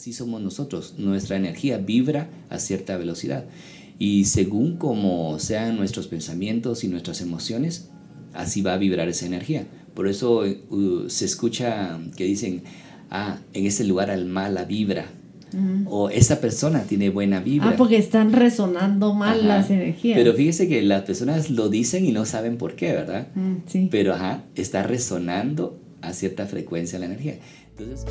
Así somos nosotros. Nuestra energía vibra a cierta velocidad. Y según como sean nuestros pensamientos y nuestras emociones, así va a vibrar esa energía. Por eso uh, se escucha que dicen, ah, en ese lugar al mala vibra. O esa persona tiene buena vibra. Ah, porque están resonando mal las energías. Pero fíjese que las personas lo dicen y no saben por qué, ¿verdad? Mm, sí. Pero ajá, está resonando a cierta frecuencia la energía. Entonces.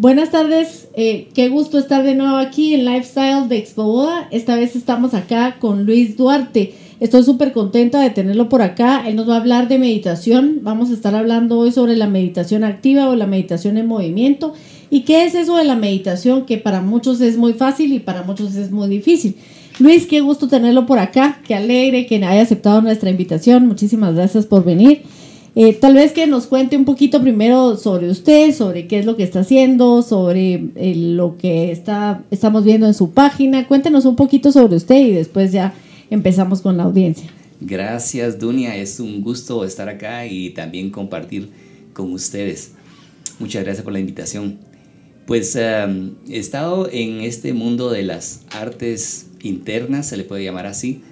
Buenas tardes, eh, qué gusto estar de nuevo aquí en Lifestyle de Expo Esta vez estamos acá con Luis Duarte. Estoy súper contenta de tenerlo por acá. Él nos va a hablar de meditación. Vamos a estar hablando hoy sobre la meditación activa o la meditación en movimiento. ¿Y qué es eso de la meditación? Que para muchos es muy fácil y para muchos es muy difícil. Luis, qué gusto tenerlo por acá. Qué alegre que haya aceptado nuestra invitación. Muchísimas gracias por venir. Eh, tal vez que nos cuente un poquito primero sobre usted, sobre qué es lo que está haciendo, sobre eh, lo que está, estamos viendo en su página. Cuéntenos un poquito sobre usted y después ya empezamos con la audiencia. Gracias, Dunia. Es un gusto estar acá y también compartir con ustedes. Muchas gracias por la invitación. Pues em, he estado en este mundo de las artes internas, se le puede llamar así,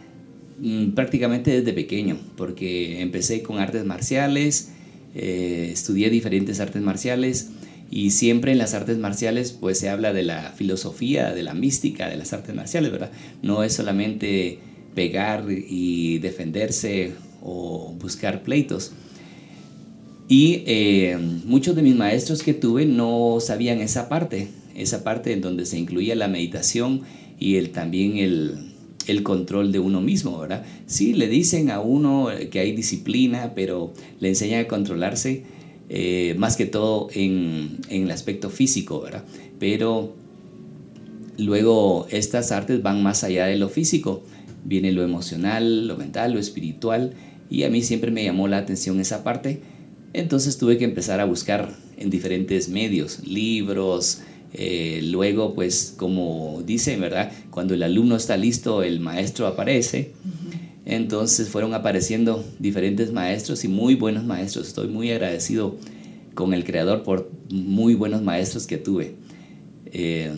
Mm, prácticamente desde pequeño, porque empecé con artes marciales, eh, estudié diferentes artes marciales y siempre en las artes marciales pues se habla de la filosofía, de la mística de las artes marciales, ¿verdad? No es solamente pegar y defenderse o buscar pleitos. Y eh, muchos de mis maestros que tuve no sabían esa parte, esa parte en donde se incluía la meditación y el, también el, el control de uno mismo, ¿verdad? Sí, le dicen a uno que hay disciplina, pero le enseñan a controlarse eh, más que todo en, el aspecto físico, ¿verdad? Pero luego estas artes van más allá de lo físico, viene lo emocional, lo mental, lo espiritual, y a mí siempre me llamó la atención esa parte, entonces tuve que empezar a buscar en diferentes medios, libros, eh, luego, pues como dicen, ¿verdad? Cuando el alumno está listo, el maestro aparece. Entonces fueron apareciendo diferentes maestros y muy buenos maestros. Estoy muy agradecido con el creador por muy buenos maestros que tuve. Eh,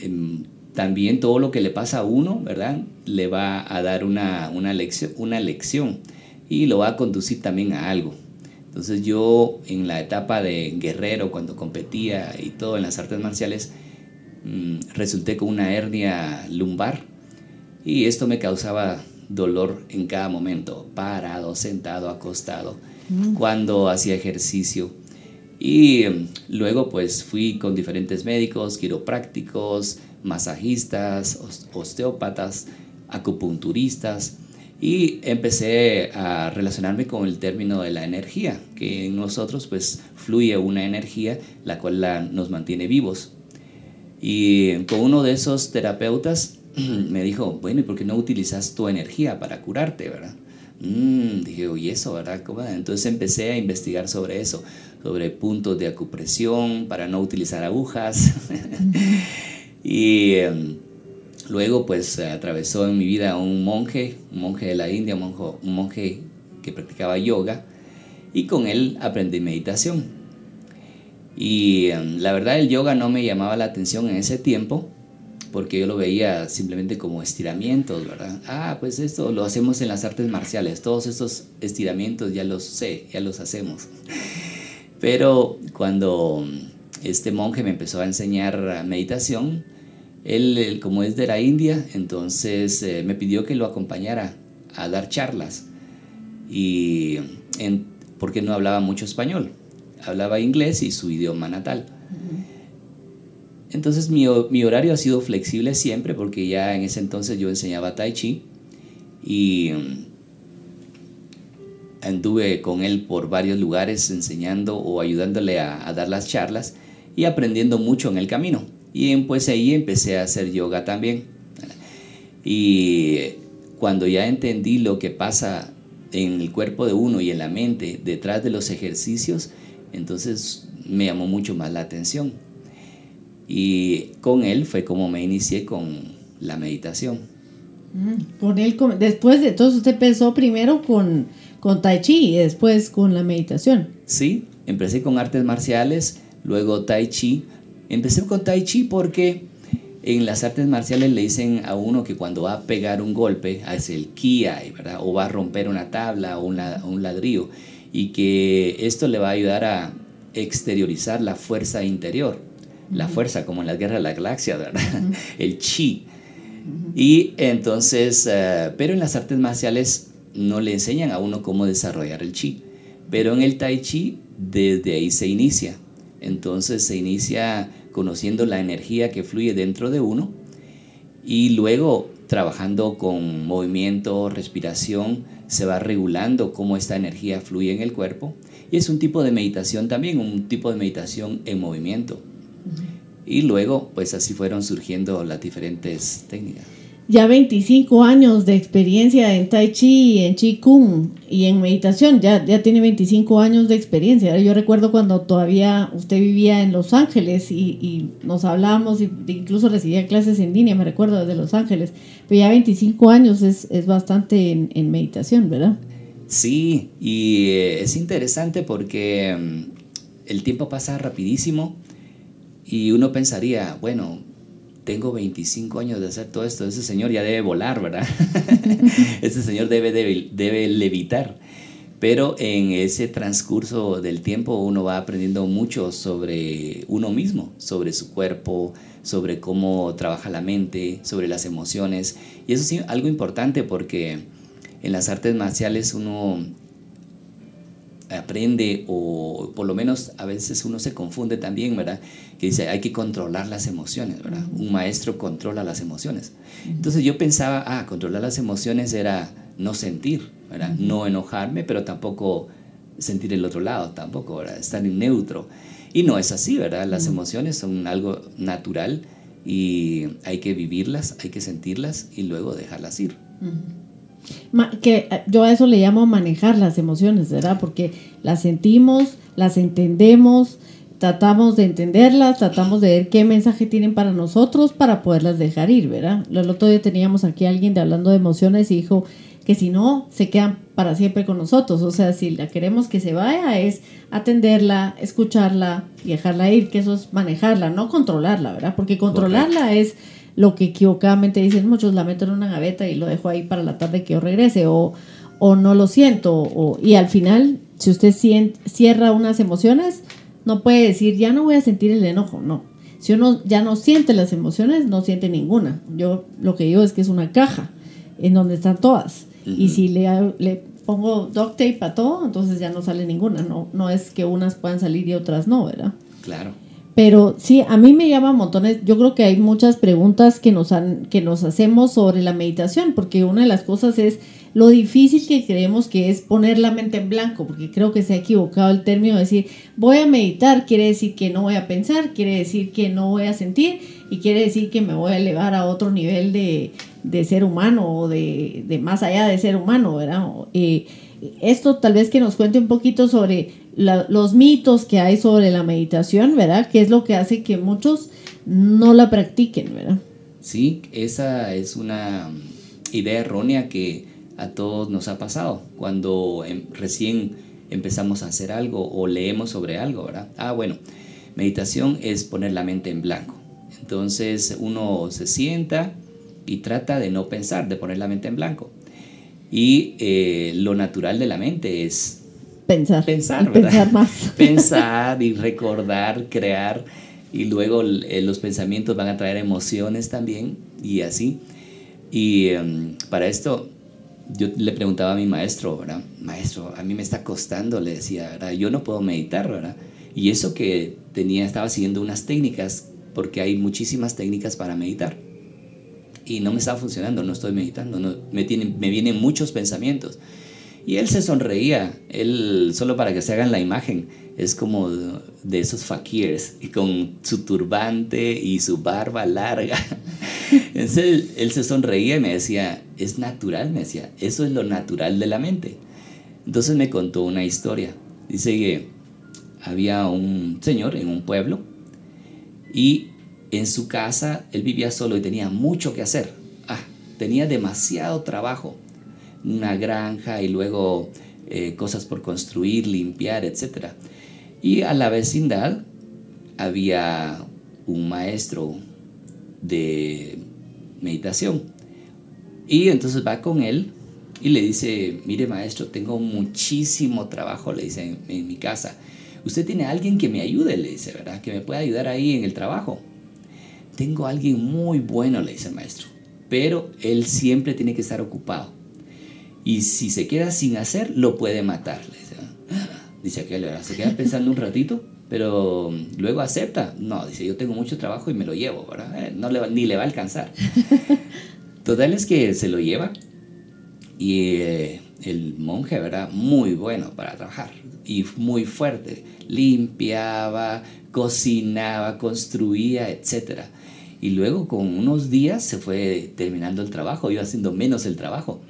em, también todo lo que le pasa a uno, ¿verdad? Le va a dar una, una, lección, una lección y lo va a conducir también a algo. Entonces yo en la etapa de guerrero, cuando competía y todo en las artes marciales, mm, resulté con una hernia lumbar y esto me causaba dolor en cada momento, parado, sentado, acostado, mm. cuando hacía ejercicio. Y mm, luego pues fui con diferentes médicos, quiroprácticos, masajistas, osteópatas, acupunturistas y empecé a relacionarme con el término de la energía, que en nosotros pues fluye una energía la cual nos mantiene vivos. Y con uno de esos terapeutas me dijo, bueno, ¿y por qué no utilizas tu energía para curarte, verdad? Mm, dije, oye, eso, ¿verdad? Entonces empecé a investigar sobre eso, sobre puntos de acupresión para no utilizar agujas. y em, Luego pues atravesó en mi vida un monje, un monje de la India, un monje, que practicaba yoga y con él aprendí meditación. Y em, la verdad el yoga no me llamaba la atención en ese tiempo porque yo lo veía simplemente como estiramientos, ¿verdad? Ah, pues esto lo hacemos en las artes marciales, todos estos estiramientos ya los sé, ya los hacemos. Pero cuando este monje me empezó a enseñar meditación, él, como es de la India, entonces eh, me pidió que lo acompañara a dar charlas. Y porque no hablaba mucho español, hablaba inglés y su idioma natal. Entonces mi, mi, horario ha sido flexible siempre porque ya en ese entonces yo enseñaba tai chi y mm, anduve con él por varios lugares enseñando o ayudándole a dar las charlas y aprendiendo mucho en el camino. Y pues ahí empecé a hacer yoga también. Y cuando ya entendí lo que pasa en el cuerpo de uno y en la mente detrás de los ejercicios, entonces me llamó mucho más la atención. Y con él fue como me inicié con la meditación. Mm, con él, después de todo, usted empezó primero con, con Tai Chi y después con la meditación. Sí, empecé con artes marciales, luego Tai Chi. Empecé con Tai Chi porque en las artes marciales le dicen a uno que cuando va a pegar un golpe, hace el kiai, ¿verdad? O va a romper una tabla o un ladrillo. Y que esto le va a ayudar a exteriorizar la fuerza interior. La fuerza, como en las guerras de la galaxia, ¿verdad? El chi. Y entonces, eh, pero en las artes marciales no le enseñan a uno cómo desarrollar el chi. Pero en el tai chi, desde ahí se inicia. Entonces se inicia conociendo la energía que fluye dentro de uno y luego trabajando con movimiento, respiración, se va regulando cómo esta energía fluye en el cuerpo. Y es un tipo de meditación también, un tipo de meditación en movimiento. Y luego, pues así fueron surgiendo las diferentes técnicas ya 25 años de experiencia en Tai Chi, en Chi Kung y en meditación. Ya, ya tiene 25 años de experiencia. Yo recuerdo cuando todavía usted vivía en Los Ángeles y, nos hablábamos, y incluso recibía clases en línea, me recuerdo desde Los Ángeles. Pero ya 25 años es, bastante en, meditación, ¿verdad? Sí, y eh, es interesante porque mm, el tiempo pasa rapidísimo y uno pensaría, bueno, tengo 25 años de hacer todo esto, ese señor ya debe volar, ¿verdad? ese señor debe, debe, levitar. Pero en ese transcurso del tiempo uno va aprendiendo mucho sobre uno mismo, sobre su cuerpo, sobre cómo trabaja la mente, sobre las emociones. Y eso es algo importante porque en las artes marciales uno aprende o por lo menos a veces uno se confunde también, ¿verdad? Que dice, hay que controlar las emociones, ¿verdad? Un maestro controla las emociones. Entonces yo pensaba, ah, controlar las emociones era no sentir, ¿verdad? No enojarme, pero tampoco sentir el otro lado, tampoco, ¿verdad? Estar en neutro. Y no es así, ¿verdad? Las emociones son algo natural y hay que vivirlas, hay que sentirlas y luego dejarlas ir que eh, yo a eso le llamo manejar las emociones, ¿verdad? Porque las sentimos, las entendemos, tratamos de entenderlas, tratamos de ver qué mensaje tienen para nosotros para poderlas dejar ir, ¿verdad? El otro día teníamos aquí a alguien de hablando de emociones y dijo que si no, se quedan para siempre con nosotros. O sea, si la queremos que se vaya, es atenderla, escucharla y dejarla ir, que eso es manejarla, no controlarla, ¿verdad? Porque controlarla es lo que equivocadamente dicen muchos, la meto en una gaveta y lo dejo ahí para la tarde que yo regrese, o, o no lo siento, o, y al final, si usted cierra unas emociones, no puede decir, ya no voy a sentir el enojo, no. Si uno ya no siente las emociones, no siente ninguna. Yo lo que digo es que es una caja en donde están todas. Y si le, le pongo duct tape a todo, entonces ya no sale ninguna. No, no es que unas puedan salir y otras no, ¿verdad? Claro. Pero sí, a mí me llama montones. Yo creo que hay muchas preguntas que nos, han, que nos hacemos sobre la meditación, porque una de las cosas es lo difícil que creemos que es poner la mente en blanco, porque creo que se ha equivocado el término de decir voy a meditar, quiere decir que no voy a pensar, quiere decir que no voy a sentir y quiere decir que me voy a elevar a otro nivel de, ser humano o de, más allá de ser humano, ¿verdad? Eh, esto tal vez que nos cuente un poquito sobre los mitos que hay sobre la meditación, ¿verdad? Que es lo que hace que muchos no la practiquen, ¿verdad? Sí, esa es una idea errónea que a todos nos ha pasado cuando em, recién empezamos a hacer algo o leemos sobre algo, ¿verdad? Ah, bueno, meditación es poner la mente en blanco. Entonces uno se sienta y trata de no pensar, de poner la mente en blanco. Y eh, lo natural de la mente es pensar. Pensar, pensar más. pensar y recordar, crear. Y luego eh, los pensamientos van a traer emociones también y así. Y em, para esto yo le preguntaba a mi maestro, ¿verdad? Maestro, a mí me está costando, le decía, ¿verdad? Yo no puedo meditar, ¿verdad? Y eso que tenía, estaba siguiendo unas técnicas, porque hay muchísimas técnicas para meditar. Y no me estaba funcionando, no estoy meditando, no, me, tienen, me vienen muchos pensamientos. Y él se sonreía, él, solo para que se hagan la imagen, es como de esos fakirs, y con su turbante y su barba larga. Entonces él, se sonreía y me decía, es natural, me decía, eso es lo natural de la mente. Entonces me contó una historia. Dice que había un señor en un pueblo y en su casa él vivía solo y tenía mucho que hacer tenía demasiado trabajo, una granja y luego eh, cosas por construir, limpiar, etc. Y a la vecindad había un maestro de meditación. Y entonces va con él y le dice, mire maestro, tengo muchísimo trabajo, le dice, en, en, mi casa. Usted tiene alguien que me ayude, le dice, ¿verdad? Que me pueda ayudar ahí en el trabajo. Tengo alguien muy bueno, le dice el maestro, pero él siempre tiene que estar ocupado. Y si se queda sin hacer, lo puede matar, dice. Aquel, ¿verdad? Se queda pensando un ratito pero luego acepta. No, dice, yo tengo mucho trabajo y me lo llevo, ¿verdad? Eh, no le ni le va a alcanzar. Total es que se lo lleva y eh, el monje, ¿verdad? Muy bueno para trabajar y muy fuerte. Limpiaba, cocinaba, construía, etc. Y luego con unos días se fue terminando el trabajo, iba haciendo menos el trabajo.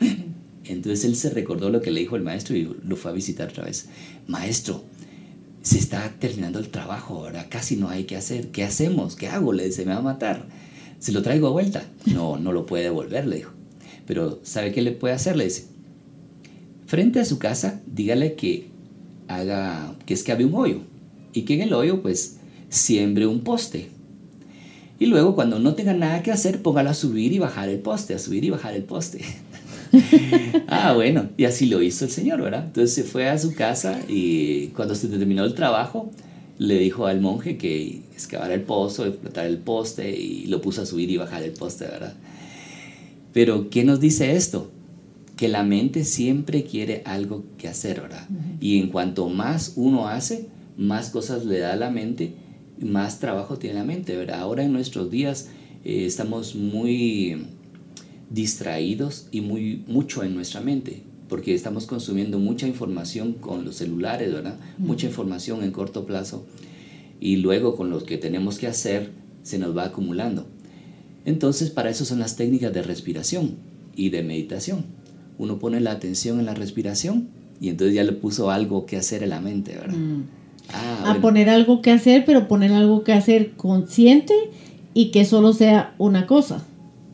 Entonces él se recordó lo que le dijo el maestro y lo fue a visitar otra vez. Maestro, se está terminando el trabajo, ahora casi no hay que hacer. ¿Qué hacemos? ¿Qué hago? Le dice, me va a matar. ¿Se lo traigo a vuelta? No, no lo puede devolver, le dijo. Pero ¿sabe qué le puede hacer? Le dice, frente a su casa, dígale que haga, que es que un hoyo y que en el hoyo pues siembre un poste. Y luego cuando no tenga nada que hacer, póngalo a subir y bajar el poste, a subir y bajar el poste. ah, bueno, y así lo hizo el Señor, ¿verdad? Entonces se fue a su casa y cuando se terminó el trabajo, le dijo al monje que excavara el pozo, explotara el poste y lo puso a subir y bajar el poste, ¿verdad? Pero, ¿qué nos dice esto? Que la mente siempre quiere algo que hacer, ¿verdad? Y en cuanto más uno hace, más cosas le da a la mente, más trabajo tiene la mente, ¿verdad? Ahora en nuestros días eh, estamos muy distraídos y muy, mucho en nuestra mente, porque estamos consumiendo mucha información con los celulares, ¿verdad? Mucha información en corto plazo y luego con lo que tenemos que hacer se nos va acumulando. Entonces, para eso son las técnicas de respiración y de meditación. Uno pone la atención en la respiración y entonces ya le puso algo que hacer en la mente, ¿verdad? Mm. Ah, a poner algo que hacer, pero poner algo que hacer consciente y que solo sea una cosa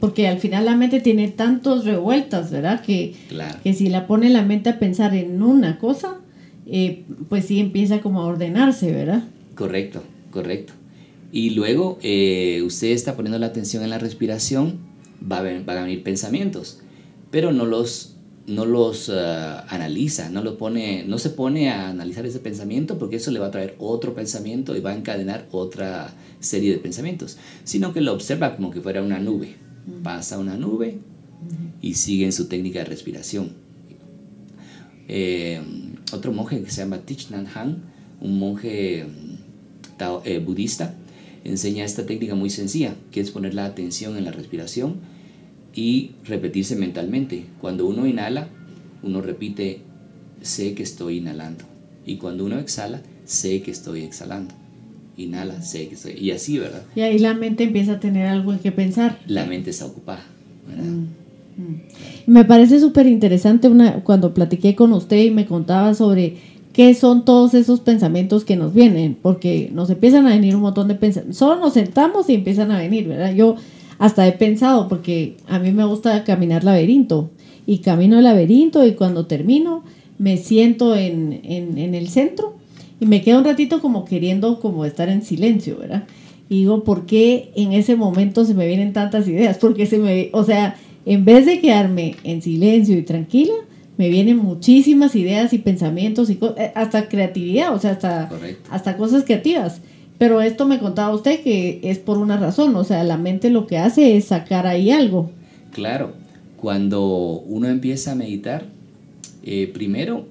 porque al final la mente tiene tantos revueltas, ¿verdad? Que, que si la pone la mente a pensar en una cosa, eh, pues sí empieza como a ordenarse, ¿verdad? Correcto, correcto. Y luego eh, usted está poniendo la atención en la respiración, va a, van a venir pensamientos, pero no los, no los ah, analiza, no, lo pone, no se pone a analizar ese pensamiento porque eso le va a traer otro pensamiento y va a encadenar otra serie de pensamientos, sino que lo observa como que fuera una nube pasa una nube y sigue en su técnica de respiración. Eh, otro monje que se llama Thich Nhat Hanh, un monje eh, budista, enseña esta técnica muy sencilla, que es poner la atención en la respiración y repetirse mentalmente. Cuando uno inhala, uno repite, sé que estoy inhalando. Y cuando uno exhala, sé que estoy exhalando inhala, sé que estoy. Y así, ¿verdad? Y ahí la mente empieza a tener algo en que pensar. La mente está ocupada, ¿verdad? Mm, mm. Me parece súper interesante una, cuando platiqué con usted y me contaba sobre qué son todos esos pensamientos que nos vienen, porque nos empiezan a venir un montón de pensamientos. Solo nos sentamos y empiezan a venir, ¿verdad? Yo hasta he pensado, porque a mí me gusta caminar laberinto, y camino el laberinto y cuando termino me siento en, en, en el centro y me quedo un ratito como queriendo como estar en silencio, ¿verdad? Y digo, ¿por qué en ese momento se me vienen tantas ideas? Porque se me, o sea, en vez de quedarme en silencio y tranquila, me vienen muchísimas ideas y pensamientos y eh, hasta creatividad, o sea, hasta, hasta cosas creativas. Pero esto me contaba usted que es por una razón, o sea, la mente lo que hace es sacar ahí algo. Claro, cuando uno empieza a meditar, eh, primero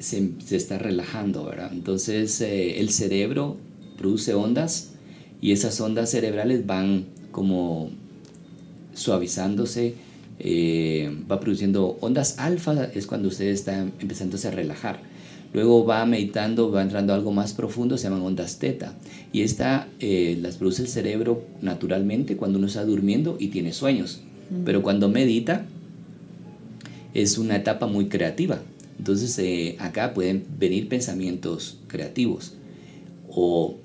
se, está relajando, ¿verdad? Entonces eh, el cerebro produce ondas y esas ondas cerebrales van como suavizándose, eh, va produciendo ondas alfa, es cuando usted está empezándose a relajar. Luego va meditando, va entrando a algo más profundo, se llaman ondas teta. Y esta eh, las produce el cerebro naturalmente cuando uno está durmiendo y tiene sueños. Pero cuando medita es una etapa muy creativa. Entonces eh, acá pueden venir pensamientos creativos o,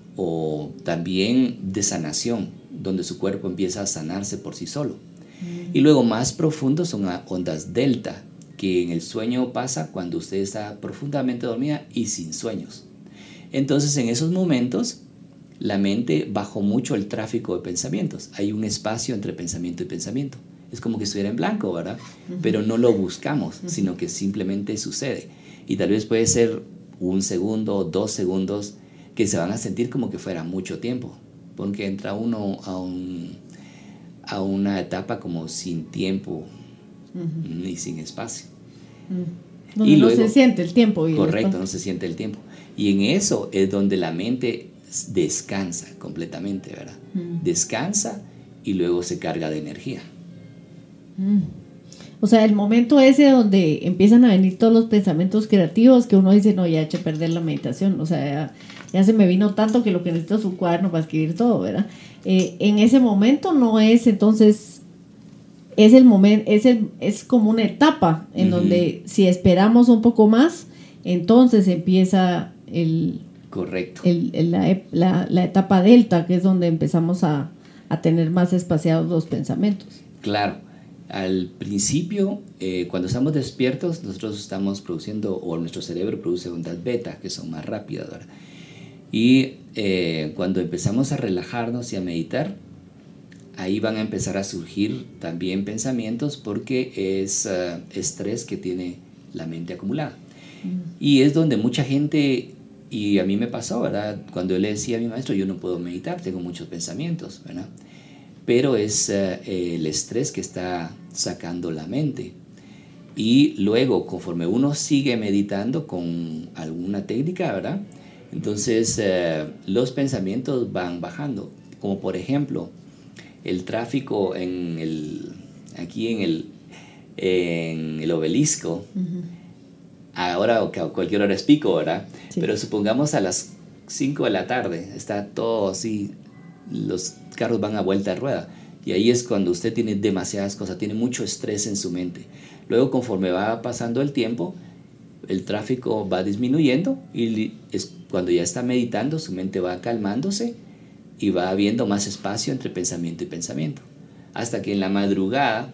también de sanación, donde su cuerpo empieza a sanarse por sí solo. Y luego más profundos son ondas delta, que en el sueño pasa cuando usted está profundamente dormida y sin sueños. Entonces en esos momentos la mente bajó mucho el tráfico de pensamientos. Hay un espacio entre pensamiento y pensamiento. Es como que estuviera en blanco, ¿verdad? Pero no lo buscamos, sino que simplemente sucede. Y tal vez puede ser un segundo o dos segundos que se van a sentir como que fuera mucho tiempo, porque entra uno a, un, a una etapa como sin tiempo ni sin espacio. y no se siente el tiempo. correcto, no se siente el tiempo. Y en eso es donde la mente descansa completamente, ¿verdad? Descansa y luego se carga de energía. O sea, el momento ese donde empiezan a venir todos los pensamientos creativos que uno dice, no, ya he hecho perder la meditación, o sea, ya, se me vino tanto que lo que necesito es un cuaderno para escribir todo, ¿verdad? Eh, en ese momento no es entonces, es el momento, es, es como una etapa en donde si esperamos un poco más, entonces empieza el... Correcto. la, la, etapa delta, que es donde empezamos a, a tener más espaciados los pensamientos. Claro al principio, eh, cuando estamos despiertos, nosotros estamos produciendo, o nuestro cerebro produce ondas beta, que son más rápidas, Y eh, cuando empezamos a relajarnos y a meditar, ahí van a empezar a surgir también pensamientos porque es eh, estrés que tiene la mente acumulada. Mm. Y es donde mucha gente, y a mí me pasó, ¿verdad? Cuando yo le decía a mi maestro, yo no puedo meditar, tengo muchos pensamientos, ¿verdad? Pero es eh, el estrés que está sacando la mente. Y luego, conforme uno sigue meditando con alguna técnica, ¿verdad? Entonces eh, los pensamientos van bajando. Como por ejemplo, el tráfico en el, aquí en el, en el obelisco. Ahora o cualquier hora es pico, ¿verdad? Pero supongamos a las 5 de la tarde, está todo así, los carros van a vuelta de rueda. Y ahí es cuando usted tiene demasiadas cosas, tiene mucho estrés en su mente. Luego, conforme va pasando el tiempo, el tráfico va disminuyendo y es cuando ya está meditando, su mente va calmándose y va habiendo más espacio entre pensamiento y pensamiento. Hasta que en la madrugada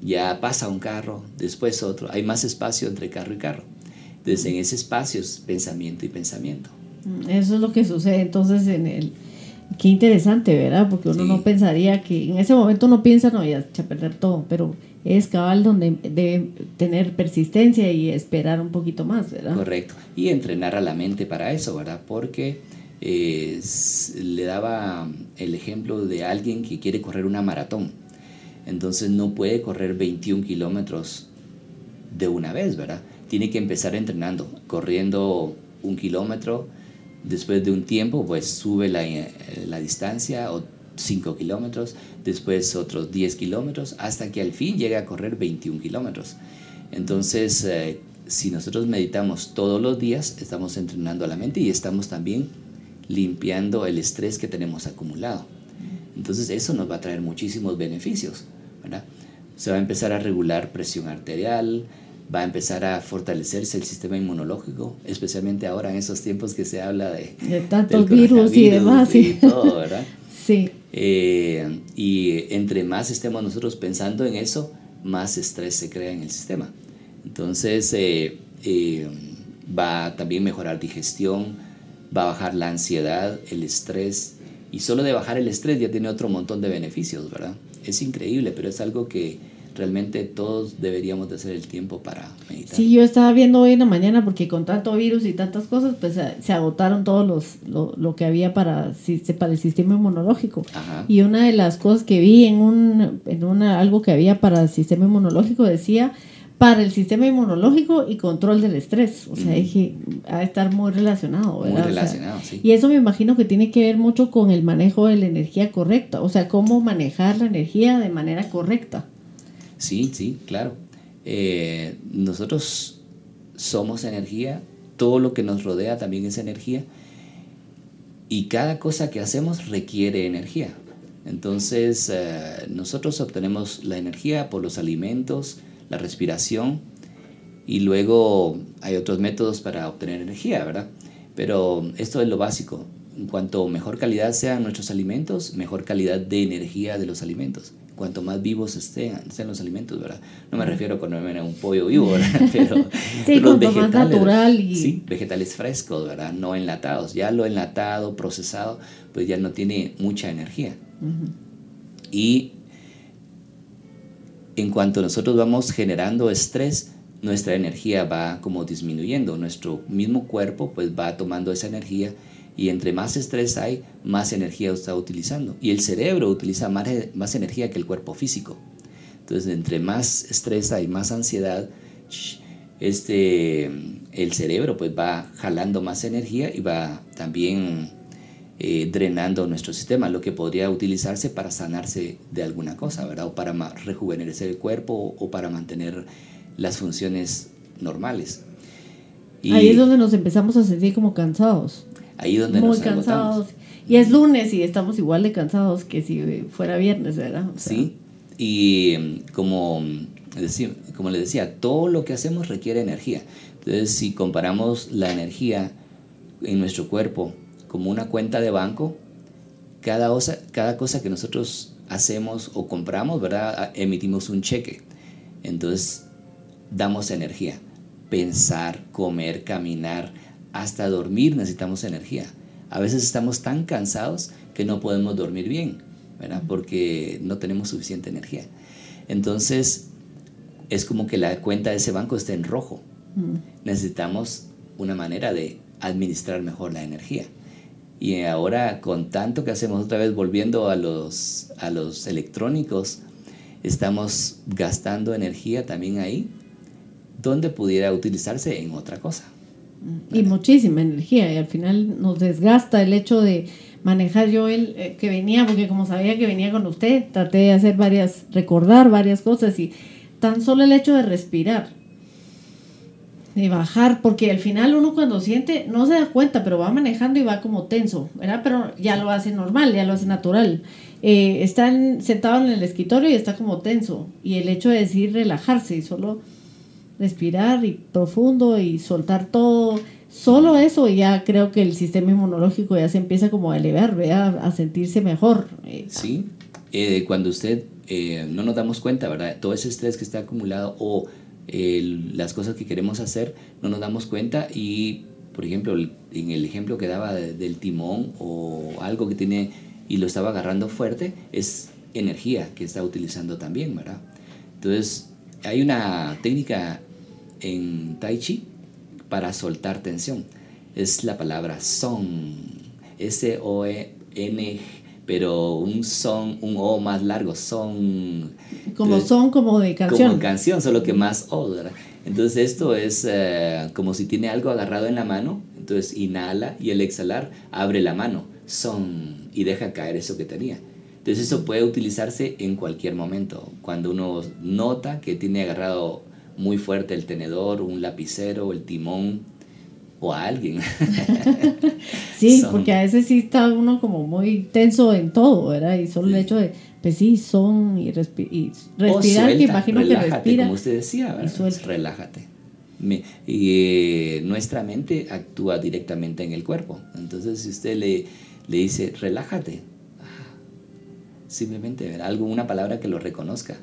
ya pasa un carro, después otro, hay más espacio entre carro y carro. Entonces en ese espacio es pensamiento y pensamiento. Eso es lo que sucede entonces en el, Qué interesante, ¿verdad? Porque uno no pensaría que en ese momento uno piensa, no, ya a perder todo, pero es cabal donde debe tener persistencia y esperar un poquito más, ¿verdad? Correcto. Y entrenar a la mente para eso, ¿verdad? Porque eh, le daba el ejemplo de alguien que quiere correr una maratón. Entonces no puede correr 21 kilómetros de una vez, ¿verdad? Tiene que empezar entrenando, corriendo un kilómetro Después de un tiempo, pues sube la, eh, la distancia o 5 kilómetros, después otros 10 kilómetros, hasta que al fin llega a correr 21 kilómetros. Entonces, eh, si nosotros meditamos todos los días, estamos entrenando a la mente y estamos también limpiando el estrés que tenemos acumulado. Entonces, eso nos va a traer muchísimos beneficios. ¿verdad? Se va a empezar a regular presión arterial, va a empezar a fortalecerse el sistema inmunológico, especialmente ahora en esos tiempos que se habla de, de tantos virus y demás. Y todo, ¿verdad? sí. Eh, y entre más estemos nosotros pensando en eso, más estrés se crea en el sistema. Entonces, eh, eh, va a también mejorar digestión, va a bajar la ansiedad, el estrés, y solo de bajar el estrés ya tiene otro montón de beneficios, ¿verdad? Es increíble, pero es algo que realmente todos deberíamos de hacer el tiempo para meditar. Sí, yo estaba viendo hoy en la mañana porque con tanto virus y tantas cosas, pues se agotaron todos los lo, lo que había para, para el sistema inmunológico. Y una de las cosas que vi en un en una algo que había para el sistema inmunológico decía para el sistema inmunológico y control del estrés. O sea, dije, ha de estar muy relacionado, ¿verdad? Muy relacionado, sí. Y eso me imagino que tiene que ver mucho con el manejo de la energía correcta, o sea, cómo manejar la energía de manera correcta. Sí, sí, claro. Eh, nosotros somos energía, todo lo que nos rodea también es energía y cada cosa que hacemos requiere energía. Entonces eh, nosotros obtenemos la energía por los alimentos, la respiración y luego hay otros métodos para obtener energía, ¿verdad? Pero esto es lo básico. En cuanto mejor calidad sean nuestros alimentos, mejor calidad de energía de los alimentos cuanto más vivos estén, estén los alimentos, ¿verdad? No me refiero a comerme un pollo vivo, ¿verdad? Pero, sí, los vegetales, más natural y... Sí, vegetales frescos, ¿verdad? No enlatados. Ya lo enlatado, procesado, pues ya no tiene mucha energía. Y en cuanto nosotros vamos generando estrés, nuestra energía va como disminuyendo, nuestro mismo cuerpo pues va tomando esa energía y entre más estrés hay, más energía está utilizando. Y el cerebro utiliza más, energía que el cuerpo físico. Entonces, entre más estrés hay, más ansiedad, este, el cerebro pues va jalando más energía y va también eh, drenando nuestro sistema, lo que podría utilizarse para sanarse de alguna cosa, ¿verdad? O para rejuvenecer el cuerpo o para mantener las funciones normales. Ahí es donde nos empezamos a sentir como cansados. Ahí donde Muy cansados. Y es lunes y estamos igual de cansados que si fuera viernes, ¿verdad? sí, y mm, como, como les decía, todo lo que hacemos requiere energía. Entonces, si comparamos la energía en nuestro cuerpo como una cuenta de banco, cada cosa, cada cosa que nosotros hacemos o compramos, ¿verdad? Emitimos un cheque. Entonces, damos energía. Pensar, comer, caminar, hasta dormir necesitamos energía. A veces estamos tan cansados que no podemos dormir bien, ¿verdad? Porque no tenemos suficiente energía. Entonces, es como que la cuenta de ese banco está en rojo. Necesitamos una manera de administrar mejor la energía. Y ahora, con tanto que hacemos otra vez volviendo a los, a los electrónicos, estamos gastando energía también ahí, donde pudiera utilizarse en otra cosa. Y muchísima energía, y al final nos desgasta el hecho de manejar yo el eh, que venía, porque como sabía que venía con usted, traté de hacer varias, recordar varias cosas y tan solo el hecho de respirar, de bajar, porque al final uno cuando siente, no se da cuenta, pero va manejando y va como tenso, ¿verdad? Pero ya lo hace normal, ya lo hace natural. Eh, están sentados en el escritorio y está como tenso, y el hecho de decir relajarse y solo respirar y profundo y soltar todo. Solo eso ya creo que el sistema inmunológico ya se empieza como a elevar, ¿verdad? a sentirse mejor. Eh, sí, eh, cuando usted eh, no nos damos cuenta, ¿verdad? Todo ese estrés que está acumulado o las cosas que queremos hacer, no nos damos cuenta y, por ejemplo, en el ejemplo que daba del timón o algo que tiene y lo estaba agarrando fuerte, es energía que está utilizando también, ¿verdad? Entonces, hay una técnica en Tai Chi para soltar tensión. Es la palabra son. S-O-N, pero un son, un O más largo, son. Como son, como de canción. Como canción, solo que más O, ¿verdad? Entonces esto es eh, como si tiene algo agarrado en la mano, entonces inhala y el exhalar abre la mano, son, y deja caer eso que tenía. Entonces eso puede utilizarse en cualquier momento. Cuando uno nota que tiene agarrado muy fuerte el tenedor, un lapicero, el timón o a alguien. sí, porque a veces sí está uno como muy tenso en todo, ¿verdad? Y solo el hecho de, pues sí, son y, respirar, que imagino que respira. Como usted decía, Y relájate. y eh, nuestra mente actúa directamente en el cuerpo. Entonces, si usted le, le dice, relájate, simplemente algo, una palabra que lo reconozca.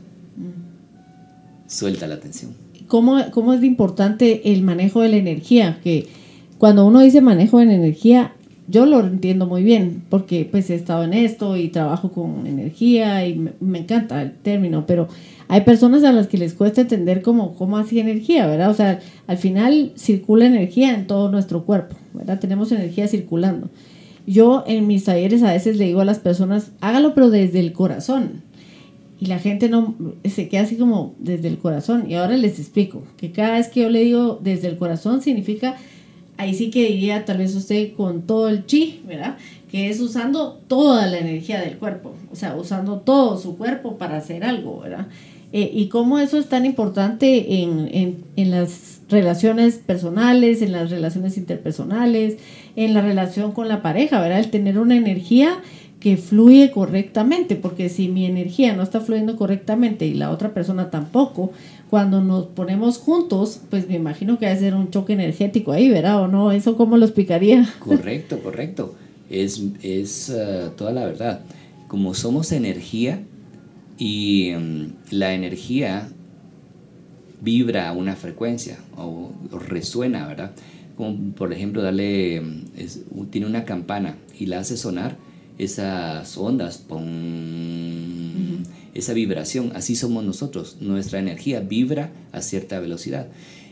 Suelta la atención. ¿Cómo, ¿Cómo es importante el manejo de la energía? Que cuando uno dice manejo de energía, yo lo entiendo muy bien, porque pues he estado en esto y trabajo con energía y me, encanta el término, pero hay personas a las que les cuesta entender cómo, cómo así energía, ¿verdad? O sea, al final circula energía en todo nuestro cuerpo, ¿verdad? Tenemos energía circulando. Yo en mis talleres a veces le digo a las personas, hágalo pero desde el corazón. Y la gente no se queda así como desde el corazón. Y ahora les explico que cada vez que yo le digo desde el corazón significa, ahí sí que diría tal vez usted con todo el chi, ¿verdad? Que es usando toda la energía del cuerpo, o sea, usando todo su cuerpo para hacer algo, ¿verdad? Eh, y cómo eso es tan importante en, en, en las relaciones personales, en las relaciones interpersonales, en la relación con la pareja, ¿verdad? El tener una energía que fluye correctamente, porque si mi energía no está fluyendo correctamente y la otra persona tampoco, cuando nos ponemos juntos, pues me imagino que va a ser un choque energético ahí, ¿verdad? ¿O no? ¿Eso cómo lo explicaría? Correcto, correcto. Es, es uh, toda la verdad. Como somos energía, Y mm, la energía vibra a una frecuencia o, resuena, ¿verdad? Como por ejemplo, darle, mm, tiene una campana y la hace sonar, esas ondas, esa vibración, así somos nosotros, nuestra energía vibra a cierta velocidad.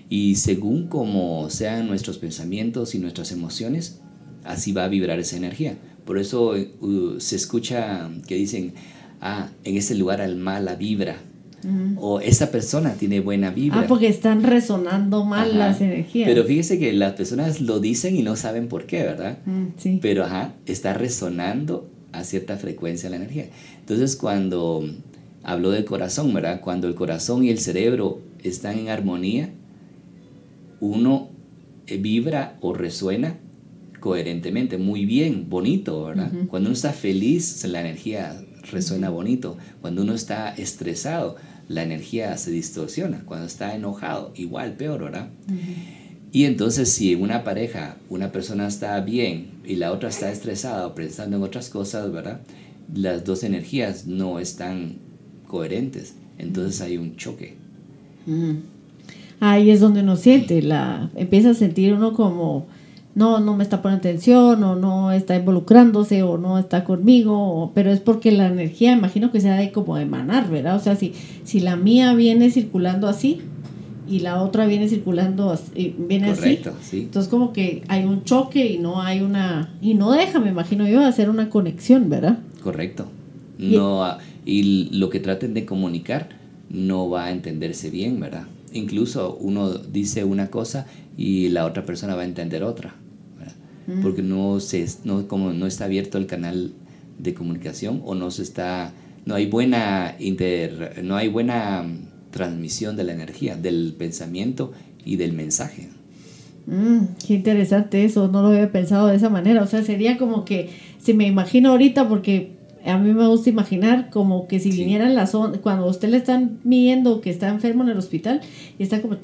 Y según como sean nuestros pensamientos y nuestras emociones, así va a vibrar esa energía. Por eso uh, se escucha que dicen, ah, en ese lugar al mala vibra. O esa persona tiene buena vibra. Ah, porque están resonando mal las energías. Pero fíjese que las personas lo dicen y no saben por qué, ¿verdad? Mm, sí. Pero ajá, está resonando a cierta frecuencia la energía. Entonces, cuando habló del corazón, ¿verdad? Cuando el corazón y el cerebro están en armonía, uno eh, vibra o resuena coherentemente, muy bien, bonito, ¿verdad? Cuando uno está feliz, la energía resuena bonito. Cuando uno está estresado, la energía se distorsiona. Cuando está enojado, igual, peor, ¿verdad? Y entonces si en una pareja una persona está bien y la otra está estresada o pensando en otras cosas, ¿verdad? Las dos energías no están coherentes. Entonces hay un choque ahí es donde uno siente, la, empieza a sentir uno como, no, no me está poniendo atención, o no está involucrándose, o no está conmigo, pero es porque la energía, imagino que se ha de como emanar, ¿verdad? O sea, si, si la mía viene circulando así, y la otra viene circulando así, viene Correcto, así. Entonces como que hay un choque y no hay una y no deja, me imagino yo, hacer una conexión, ¿verdad? Correcto. No y lo que traten de comunicar no va a entenderse bien, ¿verdad? incluso uno dice una cosa y la otra persona va a entender otra, porque no, se, no, como no está abierto el canal de comunicación o no se está, no hay buena, inter, no hay buena transmisión de la energía, del pensamiento y del mensaje. Mm, qué interesante eso, no lo había pensado de esa manera, o sea, sería como que, si me imagino ahorita, porque a mí me gusta imaginar como que si vinieran las ondas, cuando usted le están midiendo que está enfermo en el hospital y está como...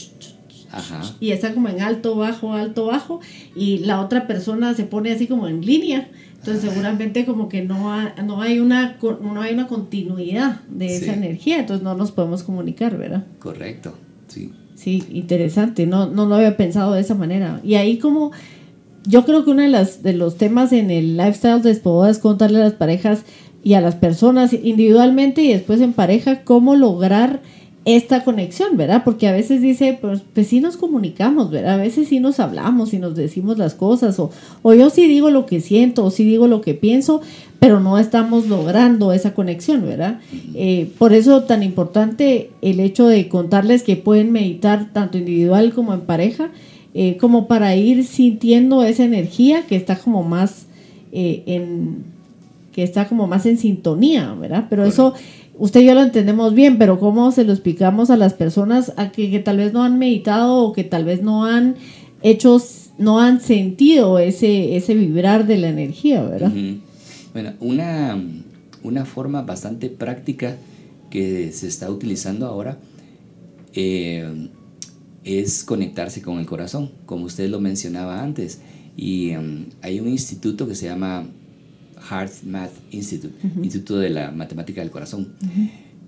Y está como en alto, bajo, alto, bajo, y la otra persona se pone así como en línea. Entonces seguramente como que no, no, hay, una, no hay una continuidad de esa energía, entonces no nos podemos comunicar, ¿verdad? Correcto, sí. Sí, interesante, no, no lo había pensado de esa manera. Y ahí como, yo creo que uno de, las, de los temas en el lifestyle de es contarle a las parejas y a las personas individualmente y después en pareja cómo lograr esta conexión, ¿verdad? Porque a veces dice, pues, pues sí nos comunicamos, ¿verdad? A veces sí nos hablamos y nos decimos las cosas, o, o yo sí digo lo que siento, o sí digo lo que pienso, pero no estamos logrando esa conexión, ¿verdad? Eh, por eso tan importante el hecho de contarles que pueden meditar tanto individual como en pareja, eh, como para ir sintiendo esa energía que está como más eh, en que está como más en sintonía, ¿verdad? Pero eso usted y yo lo entendemos bien, pero ¿cómo se lo explicamos a las personas a que, tal vez no han meditado o que tal vez no han hecho, no han sentido ese, ese vibrar de la energía, ¿verdad? Bueno, una, una forma bastante práctica que se está utilizando ahora eh, es conectarse con el corazón, como usted lo mencionaba antes. Y um, hay un instituto que se llama Heart Math Institute, Instituto de la Matemática del Corazón.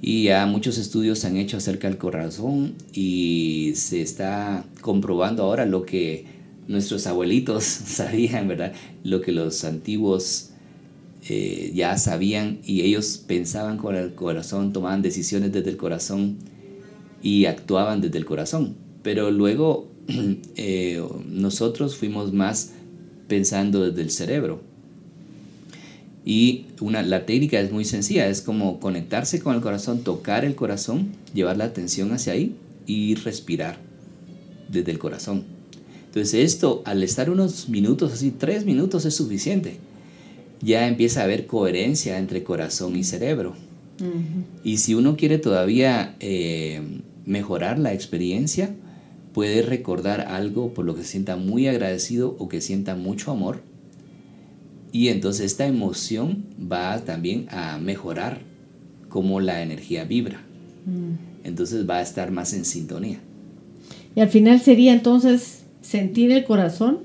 Y ya muchos estudios se han hecho acerca del corazón y se está comprobando ahora lo que nuestros abuelitos sabían, ¿verdad? Lo que los antiguos eh, ya sabían y ellos pensaban con el corazón, tomaban decisiones desde el corazón y actuaban desde el corazón. Pero luego eh, nosotros fuimos más pensando desde el cerebro y una, la técnica es muy sencilla, es como conectarse con el corazón, tocar el corazón, llevar la atención hacia ahí y respirar desde el corazón. Entonces esto, al estar unos minutos, así tres minutos es suficiente. Ya empieza a haber coherencia entre corazón y cerebro. Y si uno quiere todavía eh, mejorar la experiencia, puede recordar algo por lo que se sienta muy agradecido o que sienta mucho amor y entonces esta emoción va también a mejorar cómo la energía vibra. Mm. Entonces va a estar más en sintonía. Y al final sería entonces sentir el corazón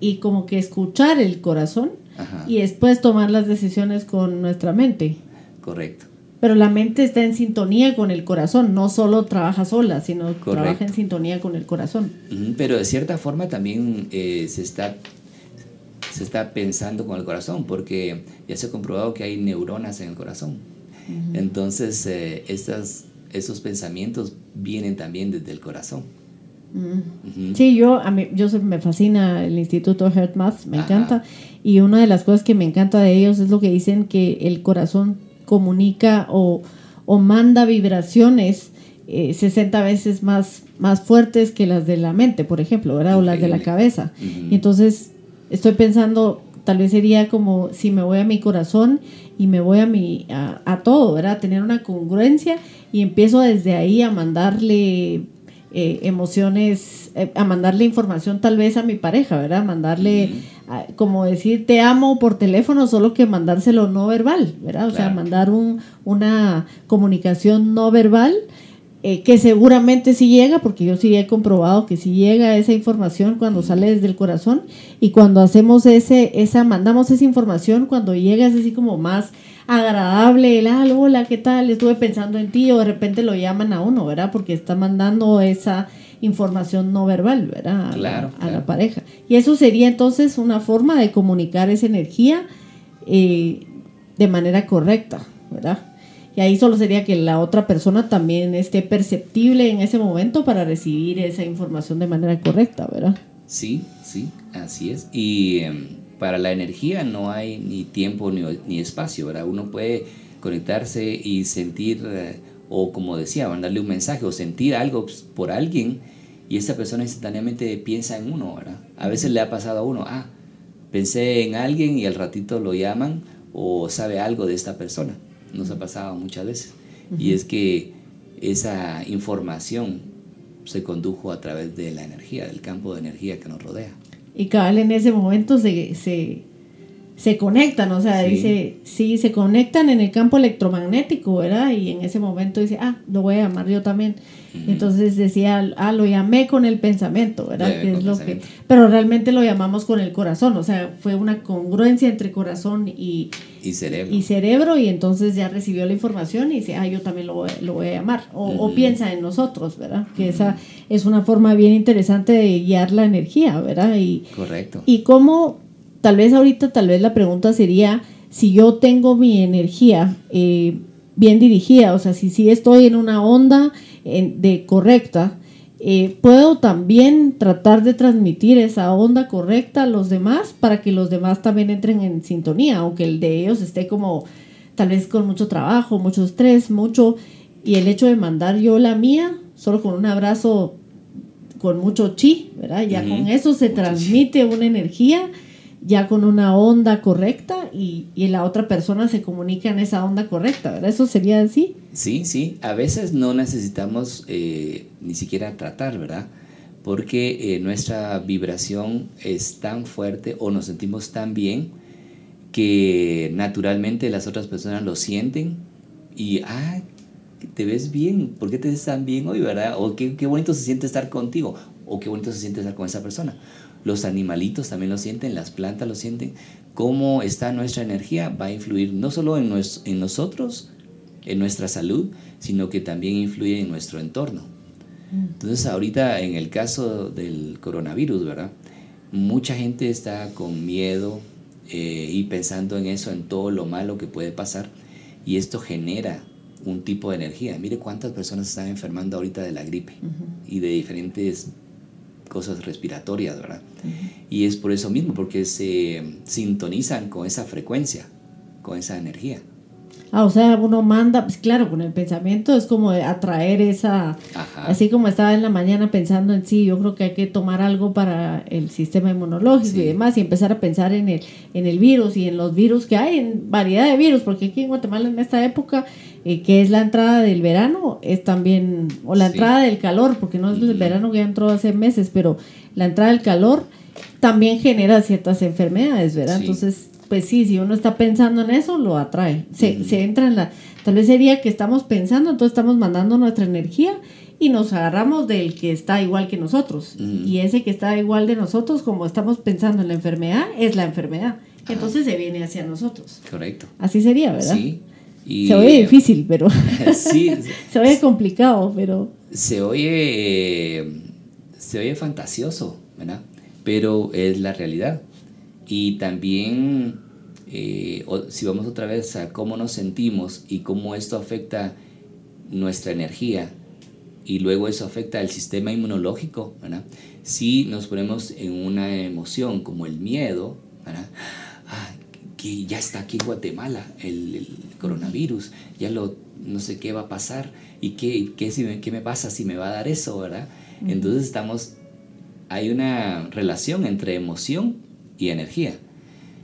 y como que escuchar el corazón y después tomar las decisiones con nuestra mente. Correcto. pero la mente está en sintonía con el corazón, no solo trabaja sola, sino trabaja en sintonía con el corazón. Pero de cierta forma también eh, se, está, se está pensando con el corazón, porque ya se ha comprobado que hay neuronas en el corazón. Entonces, eh, estas, esos pensamientos vienen también desde el corazón. Sí, yo, a mí, yo me fascina el Instituto HeartMath, me encanta. Y una de las cosas que me encanta de ellos es lo que dicen que el corazón comunica o, manda vibraciones 60 eh, veces más, más fuertes que las de la mente, por ejemplo, ¿verdad? O las de la cabeza. Y entonces estoy pensando, tal vez sería como si me voy a mi corazón y me voy a, mi, a, todo, ¿verdad? Tener una congruencia y empiezo desde ahí a mandarle eh, emociones, eh, a mandarle información tal vez a mi pareja, ¿verdad? Mandarle como decir te amo por teléfono, solo que mandárselo no verbal, ¿verdad? O sea, mandar un, una comunicación no verbal eh, que seguramente sí llega, porque yo sí he comprobado que sí llega esa información cuando sale desde el corazón y cuando hacemos ese, esa, mandamos esa información, cuando llega es así como más agradable, el ah, hola, ¿qué tal? Estuve pensando en ti, o de repente lo llaman a uno, ¿verdad? Porque está mandando esa información no verbal, ¿verdad? A, la, a la pareja. Y eso sería entonces una forma de comunicar esa energía eh, de manera correcta, ¿verdad? Y ahí solo sería que la otra persona también esté perceptible en ese momento para recibir esa información de manera correcta, ¿verdad? Sí, sí, así es. Y em, para la energía no hay ni tiempo ni, ni, espacio, ¿verdad? Uno puede conectarse y sentir, eh, o como decía, mandarle un mensaje o sentir algo por alguien y esa persona instantáneamente piensa en uno, ¿verdad? A veces le ha pasado a uno, ah, pensé en alguien y al ratito lo llaman o sabe algo de esta persona. Nos ha pasado muchas veces. Y es que esa información se condujo a través de la energía, del campo de energía que nos rodea. Y cabal en ese momento se, se, se conectan, o sea, dice, sí, se conectan en el campo electromagnético, ¿verdad? Y en ese momento dice, ah, lo voy a llamar yo también. Entonces decía, ah, lo llamé con el pensamiento, ¿verdad? es lo que, pero realmente lo llamamos con el corazón, o sea, fue una congruencia entre corazón y, y cerebro. Y cerebro, y entonces ya recibió la información y dice, ah, yo también lo voy, lo voy a llamar. O, piensa en nosotros, ¿verdad? Que esa es una forma bien interesante de guiar la energía, ¿verdad? Y, Correcto. Y cómo, tal vez ahorita, tal vez la pregunta sería, si yo tengo mi energía eh, bien dirigida, o sea, si, si estoy en una onda de correcta, eh, puedo también tratar de transmitir esa onda correcta a los demás para que los demás también entren en sintonía, aunque el de ellos esté como tal vez con mucho trabajo, mucho estrés, mucho, y el hecho de mandar yo la mía, solo con un abrazo con mucho chi, ¿verdad? Ya con eso se transmite una energía ya con una onda correcta y, y, la otra persona se comunica en esa onda correcta, ¿verdad? Eso sería así. Sí, sí, a veces no necesitamos eh, ni siquiera tratar, ¿verdad? Porque eh, nuestra vibración es tan fuerte o nos sentimos tan bien que naturalmente las otras personas lo sienten y, ah, te ves bien, ¿por qué te ves tan bien hoy, verdad? O qué, qué bonito se siente estar contigo, o qué bonito se siente estar con esa persona los animalitos también lo sienten, las plantas lo sienten, cómo está nuestra energía va a influir no solo en, en nosotros, en nuestra salud, sino que también influye en nuestro entorno. Mm. Entonces ahorita en el caso del coronavirus, ¿verdad? Mucha gente está con miedo eh, y pensando en eso, en todo lo malo que puede pasar, y esto genera un tipo de energía. Mire cuántas personas están enfermando ahorita de la gripe y de diferentes cosas respiratorias, ¿verdad? Y es por eso mismo, porque se sintonizan con esa frecuencia, con esa energía. Ah, o sea, uno manda, pues claro, con el pensamiento es como atraer esa, así como estaba en la mañana pensando en sí, yo creo que hay que tomar algo para el sistema inmunológico y demás, y empezar a pensar en el, en el virus y en los virus que hay, en variedad de virus, porque aquí en Guatemala en esta época eh, que es la entrada del verano, es también, o la entrada del calor, porque no es el verano que ya entró hace meses, pero la entrada del calor también genera ciertas enfermedades, ¿verdad? Entonces, pues sí, si uno está pensando en eso, lo atrae. Se, se entra en la... Tal vez sería que estamos pensando, entonces estamos mandando nuestra energía y nos agarramos del que está igual que nosotros. Y ese que está igual de nosotros, como estamos pensando en la enfermedad, es la enfermedad. Entonces se viene hacia nosotros. Correcto. Así sería, ¿verdad? Sí. Se oye difícil, pero sí, se oye complicado, pero se oye se oye fantasioso, ¿verdad? Pero es la realidad. Y también eh, si vamos otra vez a cómo nos sentimos y cómo esto afecta nuestra energía y luego eso afecta al sistema inmunológico, ¿verdad? Si nos ponemos en una emoción como el miedo, ¿verdad? Que ya está aquí en Guatemala el, coronavirus, ya lo, no sé qué va a pasar y qué, qué, si me, qué me pasa si me va a dar eso, ¿verdad? Entonces estamos, hay una relación entre emoción y energía.